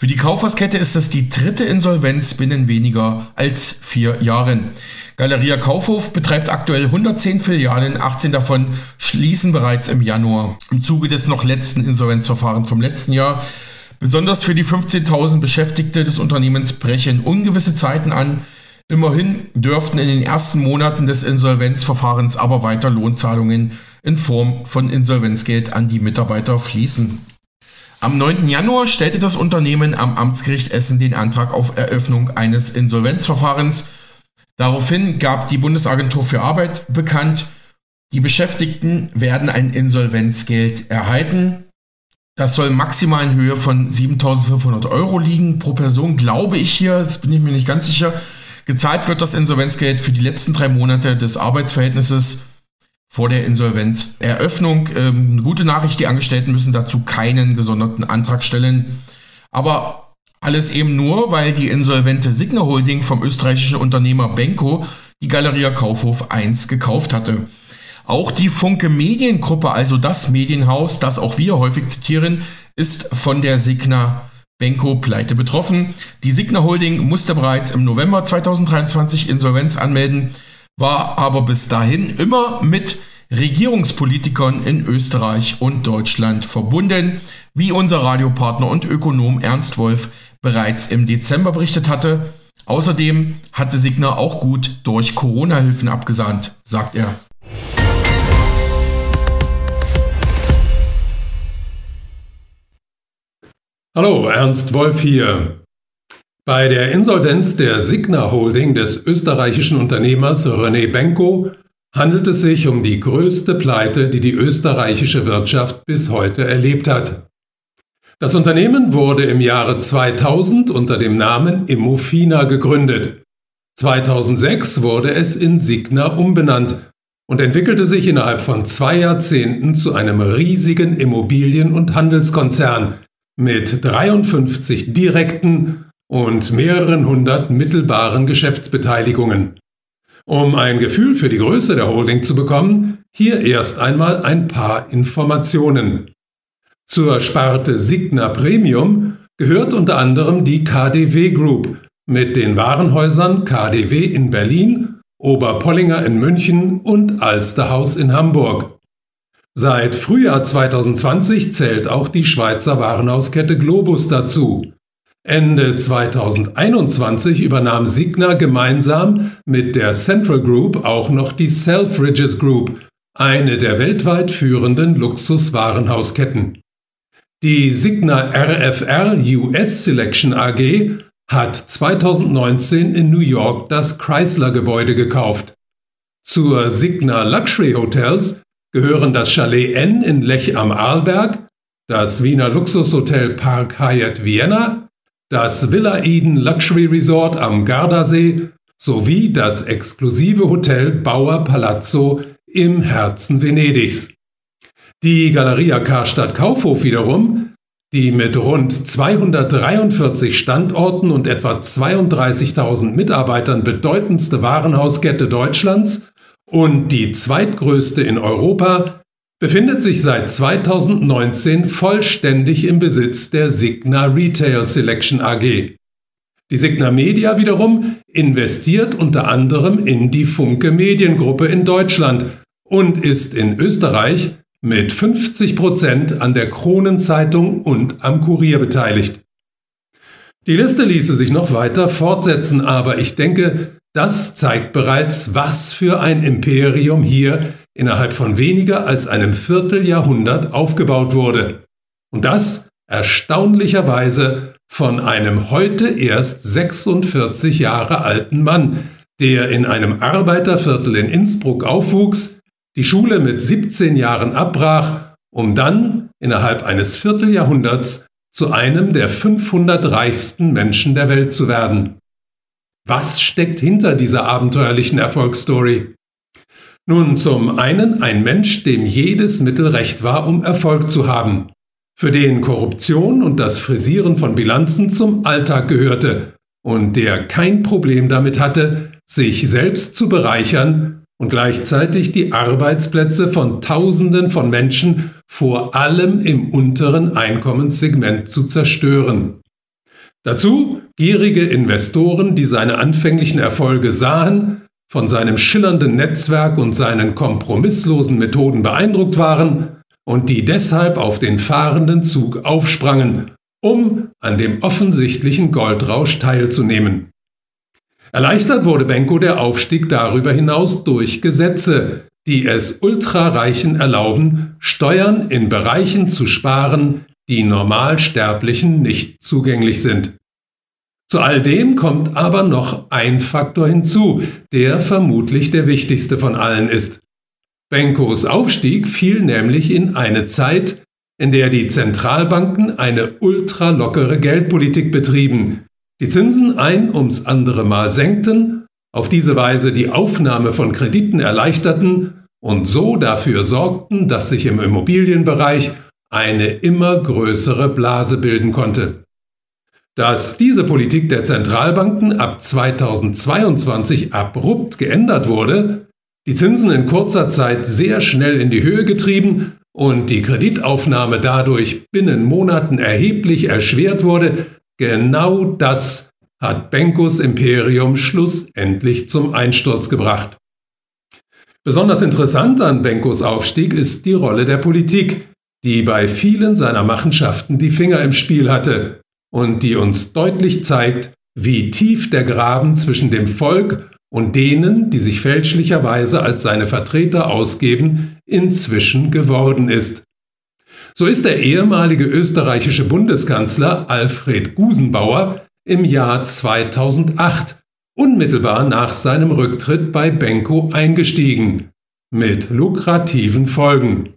Für die Kaufhauskette ist es die dritte Insolvenz binnen weniger als vier Jahren. Galeria Kaufhof betreibt aktuell 110 Filialen, 18 davon schließen bereits im Januar. Im Zuge des noch letzten Insolvenzverfahrens vom letzten Jahr. Besonders für die 15.000 Beschäftigte des Unternehmens brechen ungewisse Zeiten an. Immerhin dürften in den ersten Monaten des Insolvenzverfahrens aber weiter Lohnzahlungen in Form von Insolvenzgeld an die Mitarbeiter fließen. Am 9. Januar stellte das Unternehmen am Amtsgericht Essen den Antrag auf Eröffnung eines Insolvenzverfahrens Daraufhin gab die Bundesagentur für Arbeit bekannt, die Beschäftigten werden ein Insolvenzgeld erhalten. Das soll maximal in Höhe von 7.500 Euro liegen pro Person, glaube ich hier, das bin ich mir nicht ganz sicher. Gezahlt wird das Insolvenzgeld für die letzten drei Monate des Arbeitsverhältnisses vor der Insolvenzeröffnung. Ähm, gute Nachricht, die Angestellten müssen dazu keinen gesonderten Antrag stellen. Aber alles eben nur, weil die insolvente Signa Holding vom österreichischen Unternehmer Benko die Galeria Kaufhof 1 gekauft hatte. Auch die Funke Mediengruppe, also das Medienhaus, das auch wir häufig zitieren, ist von der Signa Benko Pleite betroffen. Die Signa Holding musste bereits im November 2023 Insolvenz anmelden, war aber bis dahin immer mit Regierungspolitikern in Österreich und Deutschland verbunden, wie unser Radiopartner und Ökonom Ernst Wolf bereits im Dezember berichtet hatte. Außerdem hatte Signer auch gut durch Corona-Hilfen abgesahnt, sagt er. Hallo, Ernst Wolf hier. Bei der Insolvenz der Signa Holding des österreichischen Unternehmers René Benko handelt es sich um die größte Pleite, die die österreichische Wirtschaft bis heute erlebt hat. Das Unternehmen wurde im Jahre 2000 unter dem Namen Immofina gegründet. 2006 wurde es in Signa umbenannt und entwickelte sich innerhalb von zwei Jahrzehnten zu einem riesigen Immobilien- und Handelskonzern mit 53 direkten und mehreren hundert mittelbaren Geschäftsbeteiligungen. Um ein Gefühl für die Größe der Holding zu bekommen, hier erst einmal ein paar Informationen. Zur Sparte Signa Premium gehört unter anderem die KDW Group mit den Warenhäusern KDW in Berlin, Oberpollinger in München und Alsterhaus in Hamburg. Seit Frühjahr 2020 zählt auch die Schweizer Warenhauskette Globus dazu. Ende 2021 übernahm Signa gemeinsam mit der Central Group auch noch die Selfridges Group, eine der weltweit führenden Luxuswarenhausketten. Die Signa RFR US Selection AG hat 2019 in New York das Chrysler-Gebäude gekauft. Zur Signa Luxury Hotels gehören das Chalet N in Lech am Arlberg, das Wiener Luxushotel Park Hyatt Vienna, das Villa Eden Luxury Resort am Gardasee sowie das exklusive Hotel Bauer Palazzo im Herzen Venedigs. Die Galeria Karstadt Kaufhof wiederum, die mit rund 243 Standorten und etwa 32.000 Mitarbeitern bedeutendste Warenhauskette Deutschlands und die zweitgrößte in Europa, befindet sich seit 2019 vollständig im Besitz der Signa Retail Selection AG. Die Signa Media wiederum investiert unter anderem in die Funke Mediengruppe in Deutschland und ist in Österreich mit 50 Prozent an der Kronenzeitung und am Kurier beteiligt. Die Liste ließe sich noch weiter fortsetzen, aber ich denke, das zeigt bereits, was für ein Imperium hier innerhalb von weniger als einem Vierteljahrhundert aufgebaut wurde. Und das erstaunlicherweise von einem heute erst 46 Jahre alten Mann, der in einem Arbeiterviertel in Innsbruck aufwuchs, die Schule mit 17 Jahren abbrach, um dann innerhalb eines Vierteljahrhunderts zu einem der 500 reichsten Menschen der Welt zu werden. Was steckt hinter dieser abenteuerlichen Erfolgsstory? Nun zum einen ein Mensch, dem jedes Mittel recht war, um Erfolg zu haben, für den Korruption und das Frisieren von Bilanzen zum Alltag gehörte und der kein Problem damit hatte, sich selbst zu bereichern und gleichzeitig die Arbeitsplätze von Tausenden von Menschen vor allem im unteren Einkommenssegment zu zerstören. Dazu gierige Investoren, die seine anfänglichen Erfolge sahen, von seinem schillernden Netzwerk und seinen kompromisslosen Methoden beeindruckt waren und die deshalb auf den fahrenden Zug aufsprangen, um an dem offensichtlichen Goldrausch teilzunehmen. Erleichtert wurde Benko der Aufstieg darüber hinaus durch Gesetze, die es Ultrareichen erlauben, Steuern in Bereichen zu sparen, die Normalsterblichen nicht zugänglich sind. Zu all dem kommt aber noch ein Faktor hinzu, der vermutlich der wichtigste von allen ist. Benkos Aufstieg fiel nämlich in eine Zeit, in der die Zentralbanken eine ultralockere Geldpolitik betrieben, die Zinsen ein ums andere Mal senkten, auf diese Weise die Aufnahme von Krediten erleichterten und so dafür sorgten, dass sich im Immobilienbereich eine immer größere Blase bilden konnte. Dass diese Politik der Zentralbanken ab 2022 abrupt geändert wurde, die Zinsen in kurzer Zeit sehr schnell in die Höhe getrieben und die Kreditaufnahme dadurch binnen Monaten erheblich erschwert wurde, genau das hat Benkos Imperium schlussendlich zum Einsturz gebracht. Besonders interessant an Benkos Aufstieg ist die Rolle der Politik, die bei vielen seiner Machenschaften die Finger im Spiel hatte und die uns deutlich zeigt, wie tief der Graben zwischen dem Volk und denen, die sich fälschlicherweise als seine Vertreter ausgeben, inzwischen geworden ist. So ist der ehemalige österreichische Bundeskanzler Alfred Gusenbauer im Jahr 2008 unmittelbar nach seinem Rücktritt bei Benko eingestiegen, mit lukrativen Folgen.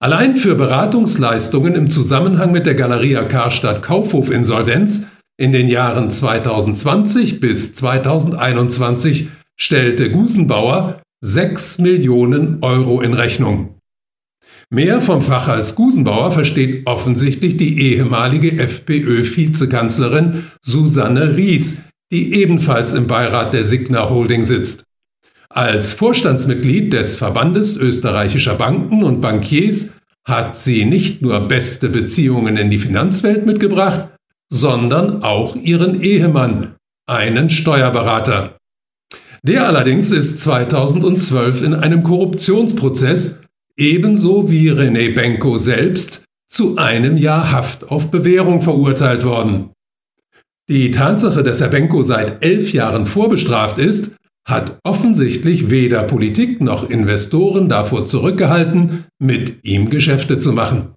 Allein für Beratungsleistungen im Zusammenhang mit der Galeria Karstadt Kaufhof Insolvenz in den Jahren 2020 bis 2021 stellte Gusenbauer 6 Millionen Euro in Rechnung. Mehr vom Fach als Gusenbauer versteht offensichtlich die ehemalige FPÖ-Vizekanzlerin Susanne Ries, die ebenfalls im Beirat der Signa Holding sitzt. Als Vorstandsmitglied des Verbandes österreichischer Banken und Bankiers hat sie nicht nur beste Beziehungen in die Finanzwelt mitgebracht, sondern auch ihren Ehemann, einen Steuerberater. Der allerdings ist 2012 in einem Korruptionsprozess, ebenso wie René Benko selbst, zu einem Jahr Haft auf Bewährung verurteilt worden. Die Tatsache, dass Herr Benko seit elf Jahren vorbestraft ist, hat offensichtlich weder Politik noch Investoren davor zurückgehalten, mit ihm Geschäfte zu machen.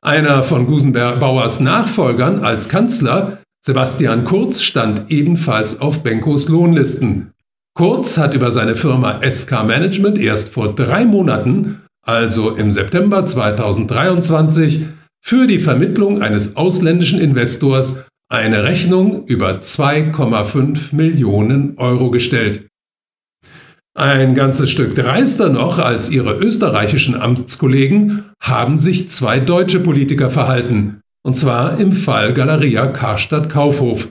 Einer von Gusenbauers Nachfolgern als Kanzler, Sebastian Kurz, stand ebenfalls auf Benkos Lohnlisten. Kurz hat über seine Firma SK Management erst vor drei Monaten, also im September 2023, für die Vermittlung eines ausländischen Investors eine Rechnung über 2,5 Millionen Euro gestellt. Ein ganzes Stück dreister noch als ihre österreichischen Amtskollegen haben sich zwei deutsche Politiker verhalten, und zwar im Fall Galeria Karstadt Kaufhof.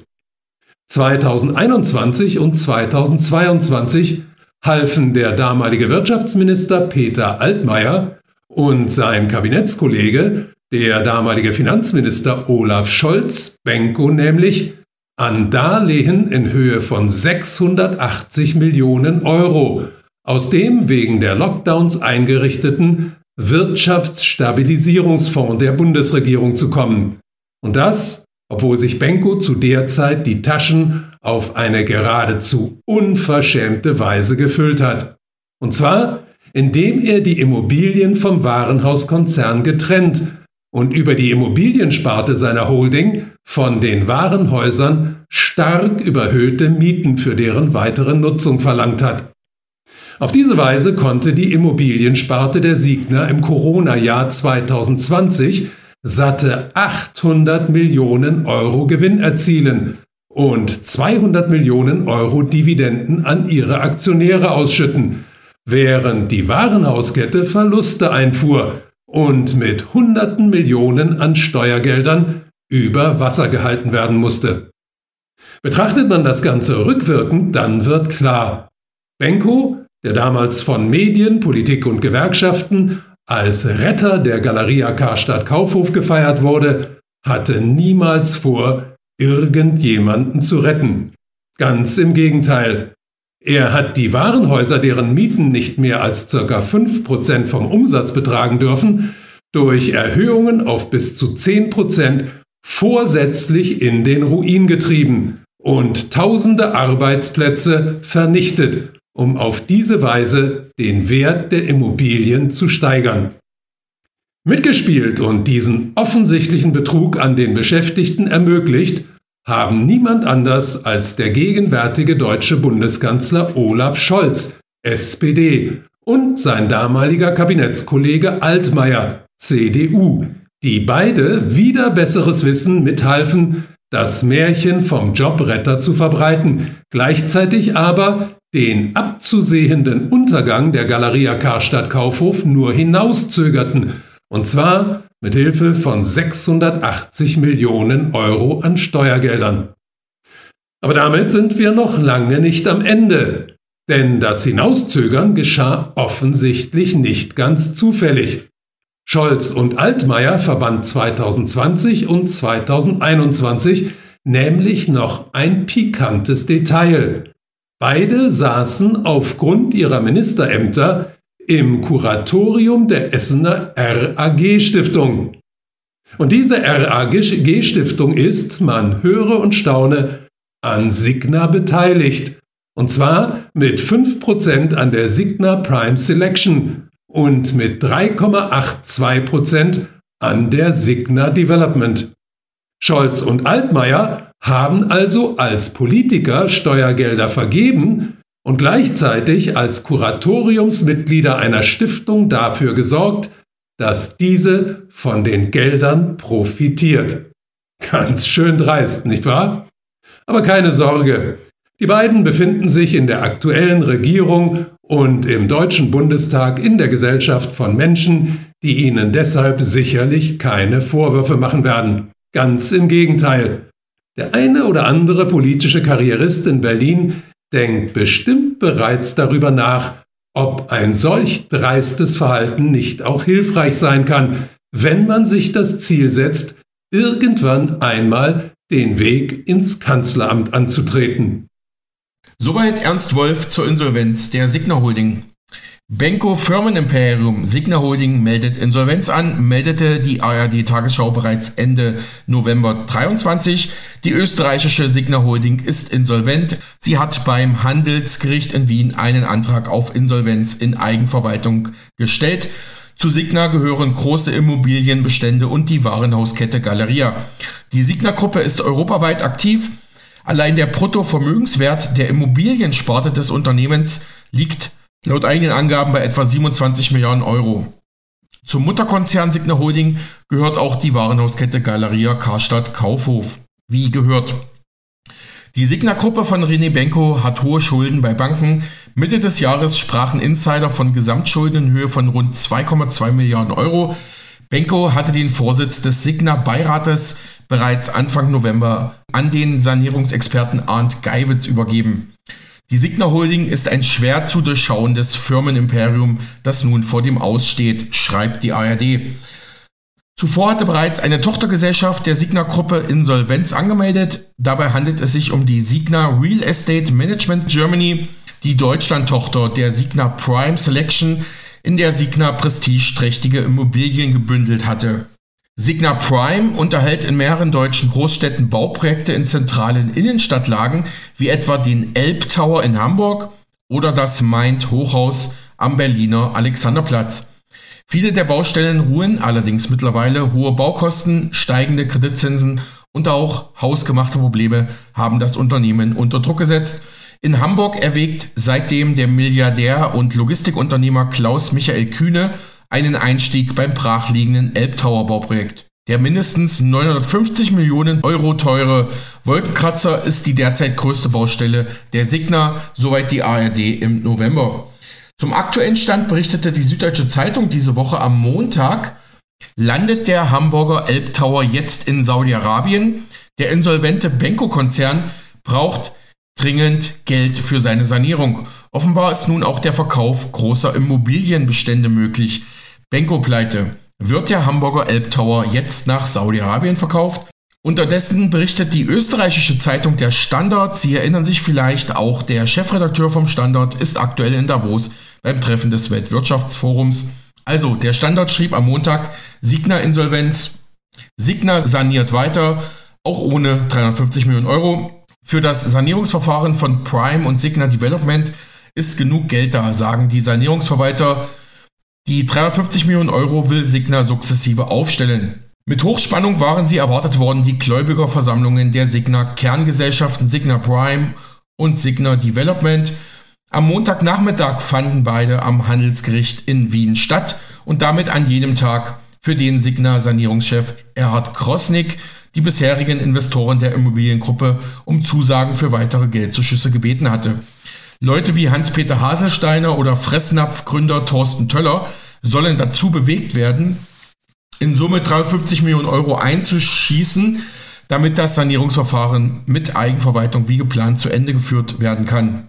2021 und 2022 halfen der damalige Wirtschaftsminister Peter Altmaier und sein Kabinettskollege der damalige Finanzminister Olaf Scholz, Benko nämlich, an Darlehen in Höhe von 680 Millionen Euro aus dem wegen der Lockdowns eingerichteten Wirtschaftsstabilisierungsfonds der Bundesregierung zu kommen. Und das, obwohl sich Benko zu der Zeit die Taschen auf eine geradezu unverschämte Weise gefüllt hat. Und zwar, indem er die Immobilien vom Warenhauskonzern getrennt und über die Immobiliensparte seiner Holding von den Warenhäusern stark überhöhte Mieten für deren weitere Nutzung verlangt hat. Auf diese Weise konnte die Immobiliensparte der Signer im Corona-Jahr 2020 satte 800 Millionen Euro Gewinn erzielen und 200 Millionen Euro Dividenden an ihre Aktionäre ausschütten, während die Warenhauskette Verluste einfuhr und mit Hunderten Millionen an Steuergeldern über Wasser gehalten werden musste. Betrachtet man das Ganze rückwirkend, dann wird klar, Benko, der damals von Medien, Politik und Gewerkschaften als Retter der Galeria Karstadt Kaufhof gefeiert wurde, hatte niemals vor, irgendjemanden zu retten. Ganz im Gegenteil. Er hat die Warenhäuser, deren Mieten nicht mehr als ca. 5% vom Umsatz betragen dürfen, durch Erhöhungen auf bis zu 10% vorsätzlich in den Ruin getrieben und tausende Arbeitsplätze vernichtet, um auf diese Weise den Wert der Immobilien zu steigern. Mitgespielt und diesen offensichtlichen Betrug an den Beschäftigten ermöglicht, haben niemand anders als der gegenwärtige deutsche Bundeskanzler Olaf Scholz, SPD, und sein damaliger Kabinettskollege Altmaier, CDU, die beide wieder besseres Wissen mithalfen, das Märchen vom Jobretter zu verbreiten, gleichzeitig aber den abzusehenden Untergang der Galeria Karstadt Kaufhof nur hinauszögerten, und zwar mit Hilfe von 680 Millionen Euro an Steuergeldern. Aber damit sind wir noch lange nicht am Ende, denn das Hinauszögern geschah offensichtlich nicht ganz zufällig. Scholz und Altmaier verband 2020 und 2021 nämlich noch ein pikantes Detail. Beide saßen aufgrund ihrer Ministerämter im Kuratorium der Essener RAG-Stiftung. Und diese RAG-Stiftung ist, man höre und staune, an Signa beteiligt. Und zwar mit 5% an der Signa Prime Selection, und mit 3,82% an der Signa Development. Scholz und Altmaier haben also als Politiker Steuergelder vergeben und gleichzeitig als Kuratoriumsmitglieder einer Stiftung dafür gesorgt, dass diese von den Geldern profitiert. Ganz schön dreist, nicht wahr? Aber keine Sorge, die beiden befinden sich in der aktuellen Regierung und im Deutschen Bundestag in der Gesellschaft von Menschen, die ihnen deshalb sicherlich keine Vorwürfe machen werden. Ganz im Gegenteil. Der eine oder andere politische Karrierist in Berlin denkt bestimmt bereits darüber nach, ob ein solch dreistes Verhalten nicht auch hilfreich sein kann, wenn man sich das Ziel setzt, irgendwann einmal den Weg ins Kanzleramt anzutreten. Soweit Ernst Wolf zur Insolvenz der Signa Holding. Benko Firmenimperium Signa Holding meldet Insolvenz an, meldete die ARD Tagesschau bereits Ende November 23. Die österreichische Signa Holding ist insolvent. Sie hat beim Handelsgericht in Wien einen Antrag auf Insolvenz in Eigenverwaltung gestellt. Zu Signa gehören große Immobilienbestände und die Warenhauskette Galeria. Die Signa-Gruppe ist europaweit aktiv. Allein der Bruttovermögenswert der Immobiliensparte des Unternehmens liegt laut eigenen Angaben bei etwa 27 Milliarden Euro. Zum Mutterkonzern Signa Holding gehört auch die Warenhauskette Galeria Karstadt Kaufhof. Wie gehört. Die Signa-Gruppe von René Benko hat hohe Schulden bei Banken. Mitte des Jahres sprachen Insider von Gesamtschulden in Höhe von rund 2,2 Milliarden Euro. Benko hatte den Vorsitz des Signa-Beirates bereits Anfang November an den Sanierungsexperten Arndt Geiwitz übergeben. Die Signa Holding ist ein schwer zu durchschauendes Firmenimperium, das nun vor dem Aussteht, schreibt die ARD. Zuvor hatte bereits eine Tochtergesellschaft der Signa-Gruppe Insolvenz angemeldet. Dabei handelt es sich um die Signa Real Estate Management Germany, die Deutschland-Tochter der Signa Prime Selection, in der Signa prestigeträchtige Immobilien gebündelt hatte. Signa Prime unterhält in mehreren deutschen Großstädten Bauprojekte in zentralen Innenstadtlagen, wie etwa den Elbtower in Hamburg oder das Mind Hochhaus am Berliner Alexanderplatz. Viele der Baustellen ruhen allerdings mittlerweile hohe Baukosten, steigende Kreditzinsen und auch hausgemachte Probleme haben das Unternehmen unter Druck gesetzt. In Hamburg erwägt seitdem der Milliardär und Logistikunternehmer Klaus Michael Kühne einen Einstieg beim brachliegenden Elbtower-Bauprojekt. Der mindestens 950 Millionen Euro teure Wolkenkratzer ist die derzeit größte Baustelle der Signa, soweit die ARD im November. Zum aktuellen Stand berichtete die Süddeutsche Zeitung diese Woche am Montag, landet der Hamburger Elbtower jetzt in Saudi-Arabien. Der insolvente Benko-Konzern braucht dringend Geld für seine Sanierung. Offenbar ist nun auch der Verkauf großer Immobilienbestände möglich. Benko-Pleite. Wird der Hamburger Elbtower jetzt nach Saudi-Arabien verkauft? Unterdessen berichtet die österreichische Zeitung Der Standard, Sie erinnern sich vielleicht, auch der Chefredakteur vom Standard ist aktuell in Davos beim Treffen des Weltwirtschaftsforums. Also, der Standard schrieb am Montag, Signa Insolvenz. Signa saniert weiter, auch ohne 350 Millionen Euro. Für das Sanierungsverfahren von Prime und Signa Development ist genug Geld da, sagen die Sanierungsverwalter. Die 350 Millionen Euro will Signa sukzessive aufstellen. Mit Hochspannung waren sie erwartet worden, die Gläubigerversammlungen der Signa Kerngesellschaften Signa Prime und Signa Development. Am Montagnachmittag fanden beide am Handelsgericht in Wien statt und damit an jenem Tag, für den Signa Sanierungschef Erhard Krosnick die bisherigen Investoren der Immobiliengruppe um Zusagen für weitere Geldzuschüsse gebeten hatte. Leute wie Hans-Peter Haselsteiner oder Fressnapf-Gründer Thorsten Töller sollen dazu bewegt werden, in Summe 350 Millionen Euro einzuschießen, damit das Sanierungsverfahren mit Eigenverwaltung wie geplant zu Ende geführt werden kann.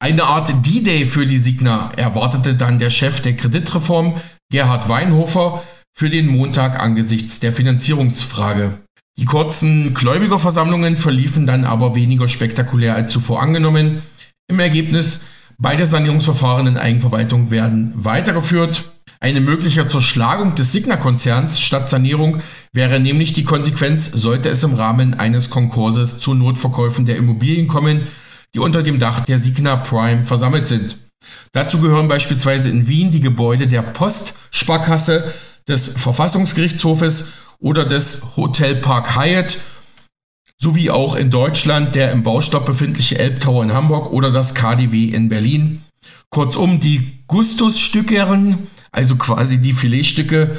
Eine Art D-Day für die Signa erwartete dann der Chef der Kreditreform, Gerhard Weinhofer, für den Montag angesichts der Finanzierungsfrage. Die kurzen Gläubigerversammlungen verliefen dann aber weniger spektakulär als zuvor angenommen. Im Ergebnis, beide Sanierungsverfahren in Eigenverwaltung werden weitergeführt. Eine mögliche Zerschlagung des Signa-Konzerns statt Sanierung wäre nämlich die Konsequenz, sollte es im Rahmen eines Konkurses zu Notverkäufen der Immobilien kommen, die unter dem Dach der Signa Prime versammelt sind. Dazu gehören beispielsweise in Wien die Gebäude der Postsparkasse, des Verfassungsgerichtshofes oder des Hotelpark Hyatt sowie auch in Deutschland der im Baustopp befindliche Elbtower in Hamburg oder das KDW in Berlin. Kurzum, die Gustusstückeren also quasi die Filetstücke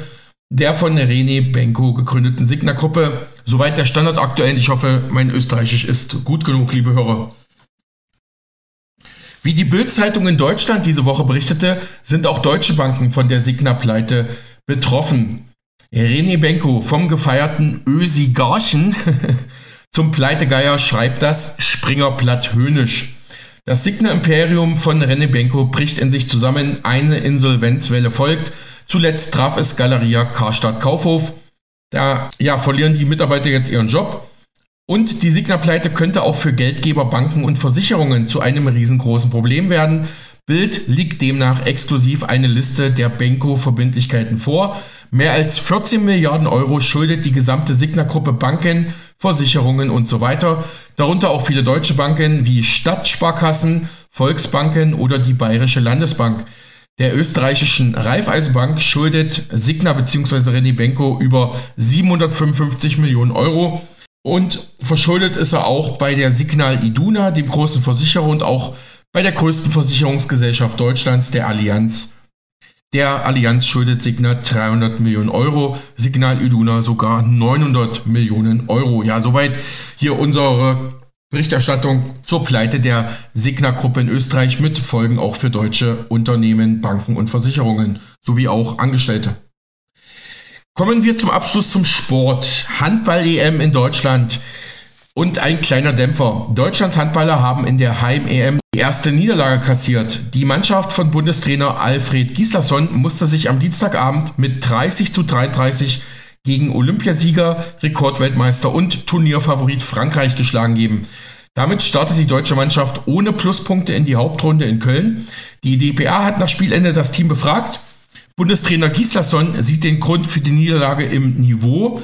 der von René Benko gegründeten Signa-Gruppe. Soweit der Standard aktuell. Ich hoffe, mein Österreichisch ist gut genug, liebe Hörer. Wie die Bild-Zeitung in Deutschland diese Woche berichtete, sind auch deutsche Banken von der Signa-Pleite betroffen. René Benko vom gefeierten Ösigarchen [laughs] zum Pleitegeier schreibt das Springerblatt höhnisch. Das Signa-Imperium von René Benko bricht in sich zusammen, eine Insolvenzwelle folgt. Zuletzt traf es Galeria Karstadt Kaufhof. Da ja, verlieren die Mitarbeiter jetzt ihren Job. Und die Signa-Pleite könnte auch für Geldgeber, Banken und Versicherungen zu einem riesengroßen Problem werden. Bild liegt demnach exklusiv eine Liste der Benko-Verbindlichkeiten vor. Mehr als 14 Milliarden Euro schuldet die gesamte Signa-Gruppe Banken, Versicherungen und so weiter. Darunter auch viele deutsche Banken wie Stadtsparkassen, Volksbanken oder die Bayerische Landesbank. Der österreichischen Raiffeisenbank schuldet Signa bzw. René Benko über 755 Millionen Euro. Und verschuldet ist er auch bei der Signal Iduna, dem großen Versicherer, und auch bei der größten Versicherungsgesellschaft Deutschlands, der Allianz. Der Allianz schuldet Signal 300 Millionen Euro, Signal Iduna sogar 900 Millionen Euro. Ja, soweit hier unsere Berichterstattung zur Pleite der Signa-Gruppe in Österreich mit Folgen auch für deutsche Unternehmen, Banken und Versicherungen sowie auch Angestellte. Kommen wir zum Abschluss zum Sport. Handball-EM in Deutschland. Und ein kleiner Dämpfer. Deutschlands Handballer haben in der Heim-EM die erste Niederlage kassiert. Die Mannschaft von Bundestrainer Alfred Gislason musste sich am Dienstagabend mit 30 zu 33 gegen Olympiasieger, Rekordweltmeister und Turnierfavorit Frankreich geschlagen geben. Damit startet die deutsche Mannschaft ohne Pluspunkte in die Hauptrunde in Köln. Die DPA hat nach Spielende das Team befragt. Bundestrainer Gislason sieht den Grund für die Niederlage im Niveau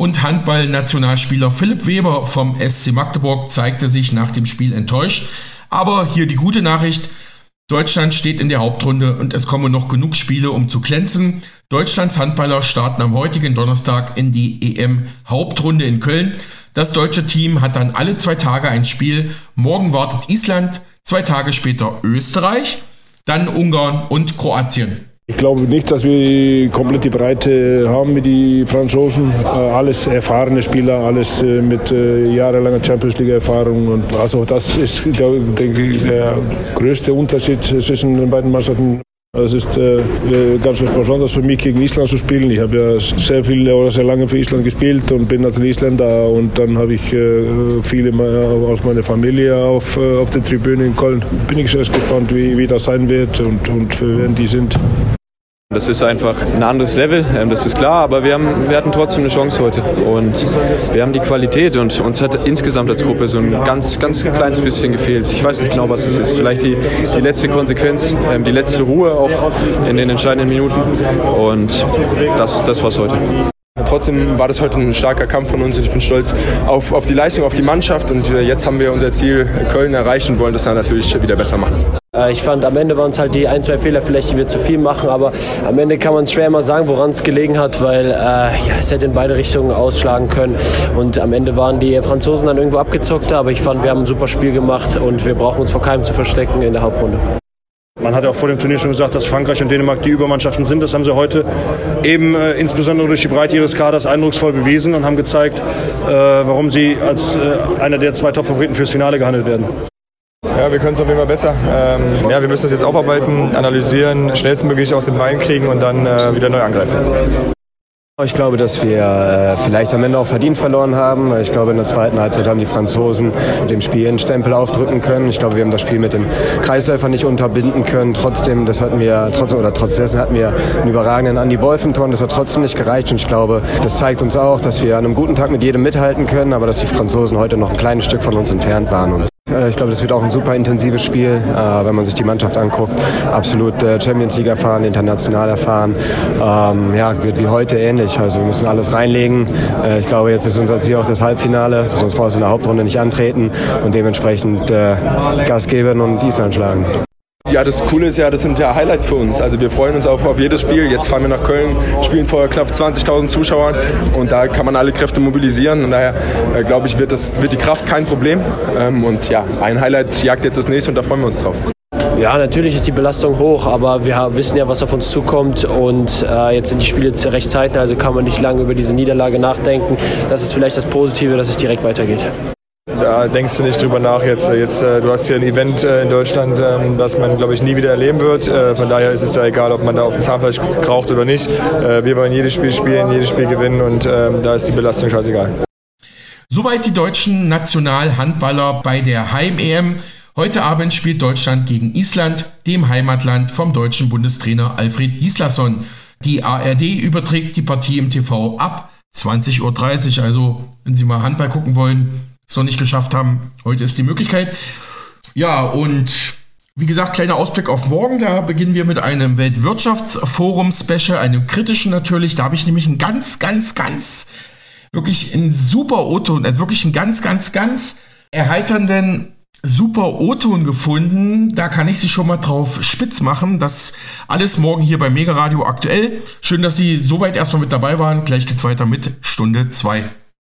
und Handball-Nationalspieler Philipp Weber vom SC Magdeburg zeigte sich nach dem Spiel enttäuscht. Aber hier die gute Nachricht. Deutschland steht in der Hauptrunde und es kommen noch genug Spiele, um zu glänzen. Deutschlands Handballer starten am heutigen Donnerstag in die EM-Hauptrunde in Köln. Das deutsche Team hat dann alle zwei Tage ein Spiel. Morgen wartet Island, zwei Tage später Österreich, dann Ungarn und Kroatien. Ich glaube nicht, dass wir die komplette Breite haben wie die Franzosen. Äh, alles erfahrene Spieler, alles äh, mit äh, jahrelanger Champions League Erfahrung. Und also das ist der, denke ich, der größte Unterschied zwischen den beiden Mannschaften. Es ist äh, ganz was Besonderes für mich, gegen Island zu spielen. Ich habe ja sehr viele oder sehr lange für Island gespielt und bin natürlich Isländer. Und dann habe ich äh, viele aus meiner Familie auf, auf der Tribüne in Köln. Bin ich sehr gespannt, wie, wie das sein wird und, und für wen die sind. Das ist einfach ein anderes Level, ähm, das ist klar, aber wir, haben, wir hatten trotzdem eine Chance heute. Und wir haben die Qualität und uns hat insgesamt als Gruppe so ein ganz, ganz kleines bisschen gefehlt. Ich weiß nicht genau, was es ist. Vielleicht die, die letzte Konsequenz, ähm, die letzte Ruhe auch in den entscheidenden Minuten. Und das, das war es heute. Trotzdem war das heute ein starker Kampf von uns und ich bin stolz auf, auf die Leistung, auf die Mannschaft und äh, jetzt haben wir unser Ziel Köln erreicht und wollen das dann natürlich wieder besser machen. Äh, ich fand, am Ende waren es halt die ein, zwei Fehler vielleicht, die wir zu viel machen, aber am Ende kann man schwer mal sagen, woran es gelegen hat, weil äh, ja, es hätte in beide Richtungen ausschlagen können und am Ende waren die Franzosen dann irgendwo abgezockter, aber ich fand, wir haben ein super Spiel gemacht und wir brauchen uns vor keinem zu verstecken in der Hauptrunde. Man hat ja auch vor dem Turnier schon gesagt, dass Frankreich und Dänemark die Übermannschaften sind. Das haben sie heute eben äh, insbesondere durch die Breite ihres Kaders eindrucksvoll bewiesen und haben gezeigt, äh, warum sie als äh, einer der zwei Top-Favoriten fürs Finale gehandelt werden. Ja, wir können es auf jeden Fall besser. Ähm, ja, wir müssen das jetzt aufarbeiten, analysieren, schnellstmöglich aus den Beinen kriegen und dann äh, wieder neu angreifen. Ich glaube, dass wir äh, vielleicht am Ende auch verdient verloren haben. Ich glaube, in der zweiten Halbzeit haben die Franzosen dem Spiel einen Stempel aufdrücken können. Ich glaube, wir haben das Spiel mit dem Kreisläufer nicht unterbinden können. Trotzdem, das hatten wir, trotzdem, oder trotz dessen hatten wir einen überragenden Andi Wolf im Tor. Das hat trotzdem nicht gereicht. Und ich glaube, das zeigt uns auch, dass wir an einem guten Tag mit jedem mithalten können, aber dass die Franzosen heute noch ein kleines Stück von uns entfernt waren. Und ich glaube, das wird auch ein super intensives Spiel, äh, wenn man sich die Mannschaft anguckt. Absolut äh, Champions League erfahren, international erfahren. Ähm, ja, wird wie heute ähnlich. Also wir müssen alles reinlegen. ich glaube, jetzt ist unser Ziel auch das Halbfinale. Sonst brauchst du in der Hauptrunde nicht antreten und dementsprechend Gas geben und Island schlagen. Ja, das Coole ist ja, das sind ja Highlights für uns. Also wir freuen uns auf, auf jedes Spiel. Jetzt fahren wir nach Köln, spielen vor knapp 20.000 Zuschauern und da kann man alle Kräfte mobilisieren. Und daher äh, glaube ich, wird, das, wird die Kraft kein Problem. Ähm, und ja, ein Highlight jagt jetzt das nächste und da freuen wir uns drauf. Ja, natürlich ist die Belastung hoch, aber wir wissen ja, was auf uns zukommt und äh, jetzt sind die Spiele recht zeitnah, also kann man nicht lange über diese Niederlage nachdenken. Das ist vielleicht das Positive, dass es direkt weitergeht. Da denkst du nicht drüber nach jetzt. jetzt äh, du hast hier ein Event äh, in Deutschland, ähm, das man, glaube ich, nie wieder erleben wird. Äh, von daher ist es da egal, ob man da auf dem Zahnfleisch kraucht oder nicht. wir wollen jedes Spiel spielen, jedes Spiel gewinnen und ähm, da ist die Belastung scheißegal. Soweit die deutschen Nationalhandballer bei der Heim-EM. Heute Abend spielt Deutschland gegen Island, dem Heimatland vom deutschen Bundestrainer Alfred Gislason. Die ARD überträgt die Partie im TV ab 20.30 Uhr. Also, wenn Sie mal Handball gucken wollen, es noch nicht geschafft haben. Heute ist die Möglichkeit. Ja, und wie gesagt, kleiner Ausblick auf morgen. Da beginnen wir mit einem Weltwirtschaftsforum-Special, einem kritischen natürlich. Da habe ich nämlich einen ganz, ganz, ganz, wirklich einen super O-Ton, also wirklich einen ganz, ganz, ganz erheiternden super O-Ton gefunden. Da kann ich Sie schon mal drauf spitz machen. Das alles morgen hier bei Mega Radio aktuell. Schön, dass Sie soweit erstmal mit dabei waren. Gleich geht's weiter mit Stunde 2.